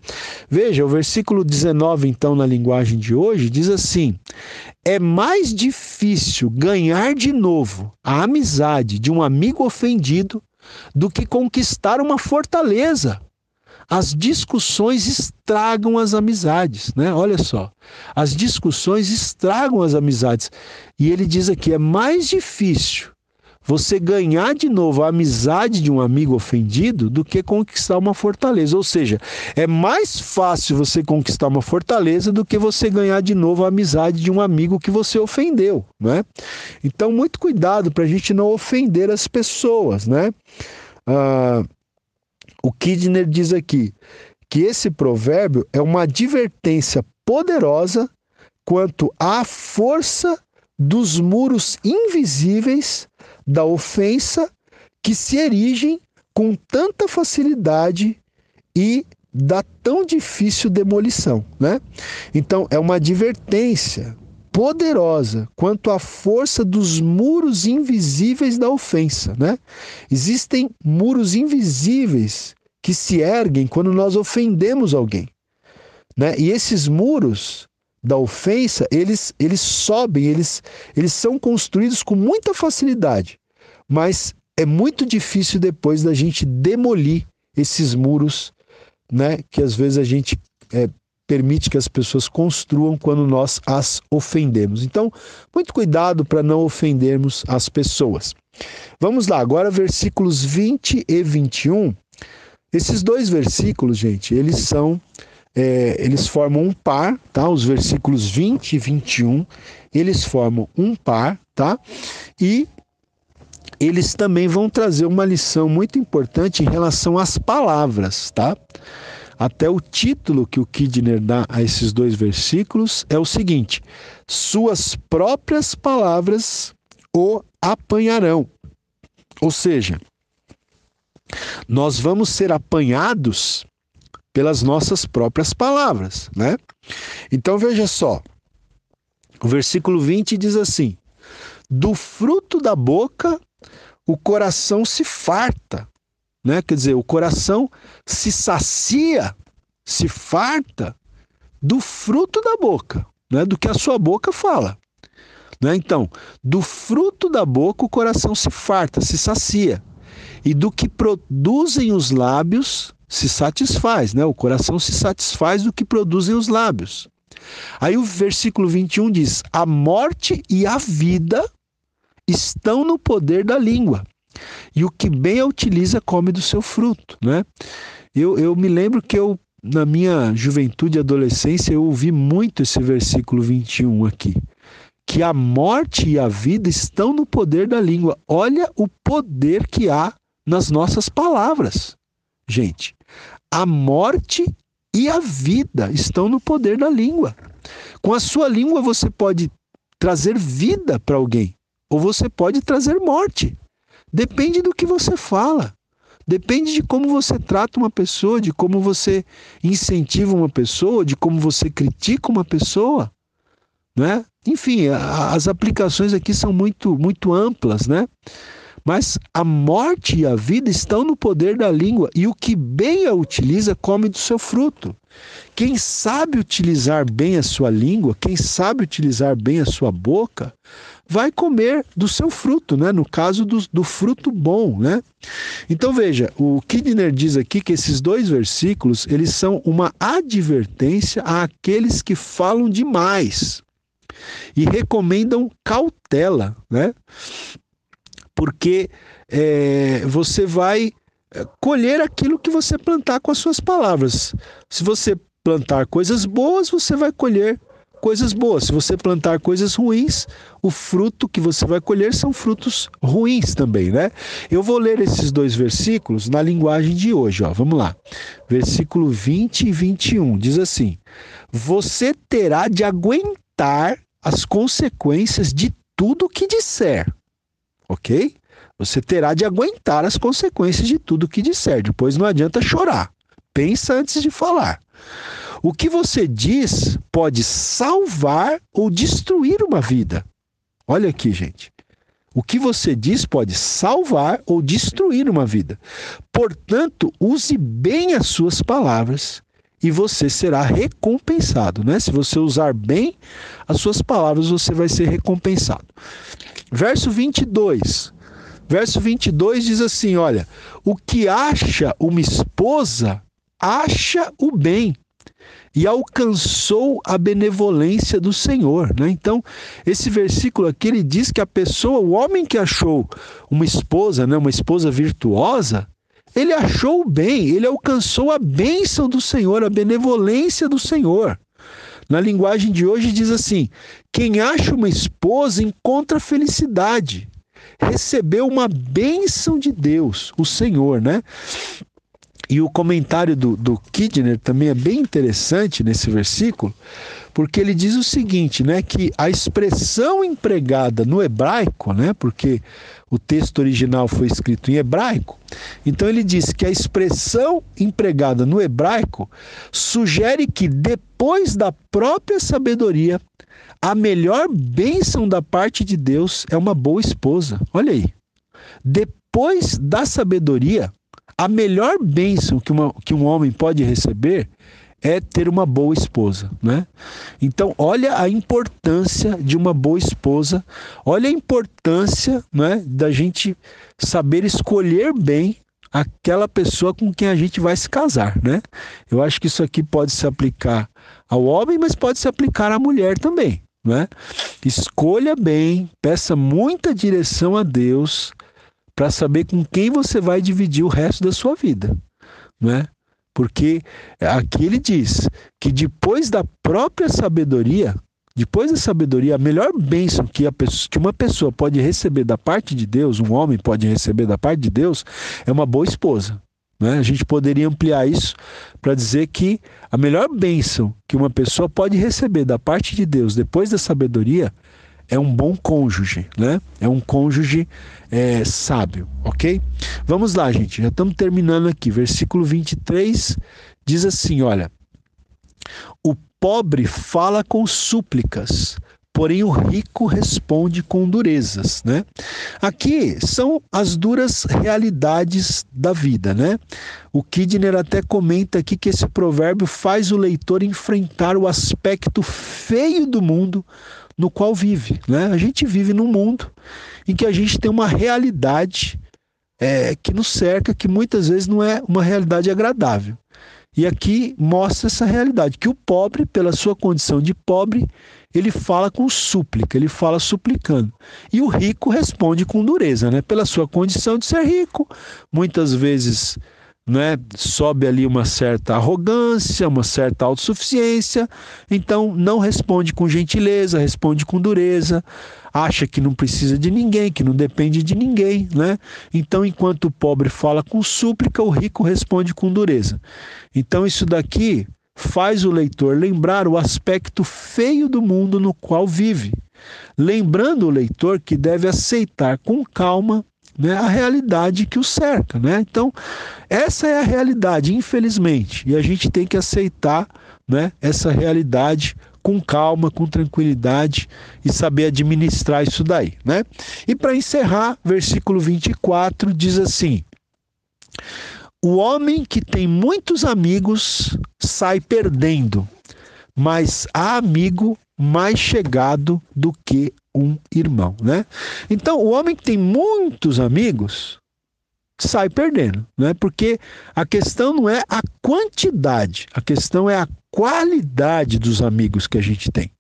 Veja, o versículo 19, então, na linguagem de hoje, diz assim: É mais difícil ganhar de novo a amizade de um amigo ofendido do que conquistar uma fortaleza. As discussões estragam as amizades, né? Olha só. As discussões estragam as amizades. E ele diz aqui: é mais difícil você ganhar de novo a amizade de um amigo ofendido do que conquistar uma fortaleza. Ou seja, é mais fácil você conquistar uma fortaleza do que você ganhar de novo a amizade de um amigo que você ofendeu, né? Então, muito cuidado para a gente não ofender as pessoas, né? Ah, o Kidner diz aqui que esse provérbio é uma advertência poderosa quanto à força dos muros invisíveis da ofensa que se erigem com tanta facilidade e da tão difícil demolição, né? Então é uma advertência poderosa quanto a força dos muros invisíveis da ofensa, né? Existem muros invisíveis que se erguem quando nós ofendemos alguém, né? E esses muros da ofensa, eles eles sobem, eles eles são construídos com muita facilidade, mas é muito difícil depois da gente demolir esses muros, né? Que às vezes a gente é, permite que as pessoas construam quando nós as ofendemos. Então, muito cuidado para não ofendermos as pessoas. Vamos lá, agora versículos 20 e 21. Esses dois versículos, gente, eles são. É, eles formam um par, tá? Os versículos 20 e 21, eles formam um par, tá? E eles também vão trazer uma lição muito importante em relação às palavras, tá? Até o título que o Kidner dá a esses dois versículos é o seguinte: Suas próprias palavras o apanharão. Ou seja, nós vamos ser apanhados pelas nossas próprias palavras, né? Então veja só. O versículo 20 diz assim: Do fruto da boca o coração se farta, né? Quer dizer, o coração se sacia, se farta do fruto da boca, né? Do que a sua boca fala. Né? Então, do fruto da boca o coração se farta, se sacia. E do que produzem os lábios se satisfaz, né? O coração se satisfaz do que produzem os lábios. Aí o versículo 21 diz: A morte e a vida estão no poder da língua e o que bem a utiliza come do seu fruto, né? Eu, eu me lembro que eu, na minha juventude e adolescência, eu ouvi muito esse versículo 21 aqui. Que a morte e a vida estão no poder da língua. Olha o poder que há nas nossas palavras. Gente, a morte e a vida estão no poder da língua. Com a sua língua você pode trazer vida para alguém, ou você pode trazer morte. Depende do que você fala. Depende de como você trata uma pessoa, de como você incentiva uma pessoa, de como você critica uma pessoa, né? Enfim, a, as aplicações aqui são muito muito amplas, né? Mas a morte e a vida estão no poder da língua, e o que bem a utiliza come do seu fruto. Quem sabe utilizar bem a sua língua, quem sabe utilizar bem a sua boca, vai comer do seu fruto, né? No caso do, do fruto bom, né? Então veja, o Kidner diz aqui que esses dois versículos eles são uma advertência àqueles que falam demais e recomendam cautela, né? Porque é, você vai colher aquilo que você plantar com as suas palavras. Se você plantar coisas boas, você vai colher coisas boas. Se você plantar coisas ruins, o fruto que você vai colher são frutos ruins também, né? Eu vou ler esses dois versículos na linguagem de hoje, ó. Vamos lá. Versículo 20 e 21 diz assim: Você terá de aguentar as consequências de tudo que disser. OK? Você terá de aguentar as consequências de tudo que disser. Depois não adianta chorar. Pensa antes de falar. O que você diz pode salvar ou destruir uma vida. Olha aqui, gente. O que você diz pode salvar ou destruir uma vida. Portanto, use bem as suas palavras e você será recompensado, né? Se você usar bem as suas palavras, você vai ser recompensado. Verso 22. Verso 22 diz assim: Olha, o que acha uma esposa, acha o bem e alcançou a benevolência do Senhor. Né? Então, esse versículo aqui ele diz que a pessoa, o homem que achou uma esposa, né, uma esposa virtuosa, ele achou o bem, ele alcançou a bênção do Senhor, a benevolência do Senhor. Na linguagem de hoje diz assim: quem acha uma esposa encontra felicidade, recebeu uma bênção de Deus, o Senhor, né? E o comentário do, do Kidner também é bem interessante nesse versículo, porque ele diz o seguinte, né, que a expressão empregada no hebraico, né, porque o texto original foi escrito em hebraico, então ele diz que a expressão empregada no hebraico sugere que depois depois da própria sabedoria, a melhor bênção da parte de Deus é uma boa esposa. Olha aí. Depois da sabedoria, a melhor bênção que, uma, que um homem pode receber é ter uma boa esposa, né? Então, olha a importância de uma boa esposa, olha a importância, né, da gente saber escolher bem aquela pessoa com quem a gente vai se casar, né? Eu acho que isso aqui pode se aplicar ao homem, mas pode se aplicar à mulher também, né? Escolha bem, peça muita direção a Deus para saber com quem você vai dividir o resto da sua vida, né? Porque aqui ele diz que depois da própria sabedoria, depois da sabedoria, a melhor bênção que, a pessoa, que uma pessoa pode receber da parte de Deus, um homem pode receber da parte de Deus, é uma boa esposa. Né? A gente poderia ampliar isso para dizer que a melhor bênção que uma pessoa pode receber da parte de Deus depois da sabedoria é um bom cônjuge, né? É um cônjuge é, sábio, ok? Vamos lá, gente, já estamos terminando aqui. Versículo 23 diz assim: olha, o pobre fala com súplicas, porém o rico responde com durezas, né? Aqui são as duras realidades da vida, né? O Kidner até comenta aqui que esse provérbio faz o leitor enfrentar o aspecto feio do mundo no qual vive. Né? A gente vive num mundo em que a gente tem uma realidade é, que nos cerca, que muitas vezes não é uma realidade agradável. E aqui mostra essa realidade, que o pobre, pela sua condição de pobre, ele fala com súplica, ele fala suplicando. E o rico responde com dureza, né? Pela sua condição de ser rico, muitas vezes né, sobe ali uma certa arrogância, uma certa autossuficiência, então não responde com gentileza, responde com dureza, acha que não precisa de ninguém, que não depende de ninguém, né? Então, enquanto o pobre fala com súplica, o rico responde com dureza. Então, isso daqui faz o leitor lembrar o aspecto feio do mundo no qual vive, lembrando o leitor que deve aceitar com calma né, a realidade que o cerca. Né? Então, essa é a realidade, infelizmente, e a gente tem que aceitar né, essa realidade com calma, com tranquilidade e saber administrar isso daí. Né? E para encerrar, versículo 24 diz assim: O homem que tem muitos amigos sai perdendo, mas há amigo mais chegado do que um irmão, né? Então, o homem que tem muitos amigos sai perdendo, né? Porque a questão não é a quantidade, a questão é a qualidade dos amigos que a gente tem.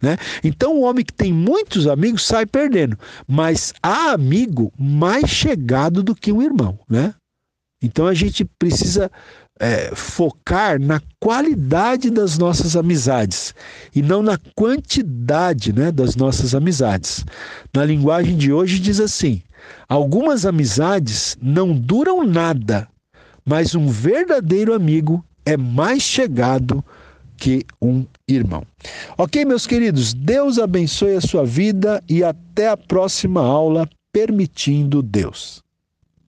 Né? Então, o homem que tem muitos amigos sai perdendo, mas há amigo mais chegado do que um irmão. Né? Então, a gente precisa é, focar na qualidade das nossas amizades e não na quantidade né, das nossas amizades. Na linguagem de hoje diz assim: algumas amizades não duram nada, mas um verdadeiro amigo é mais chegado que um irmão. Ok, meus queridos, Deus abençoe a sua vida e até a próxima aula, permitindo Deus.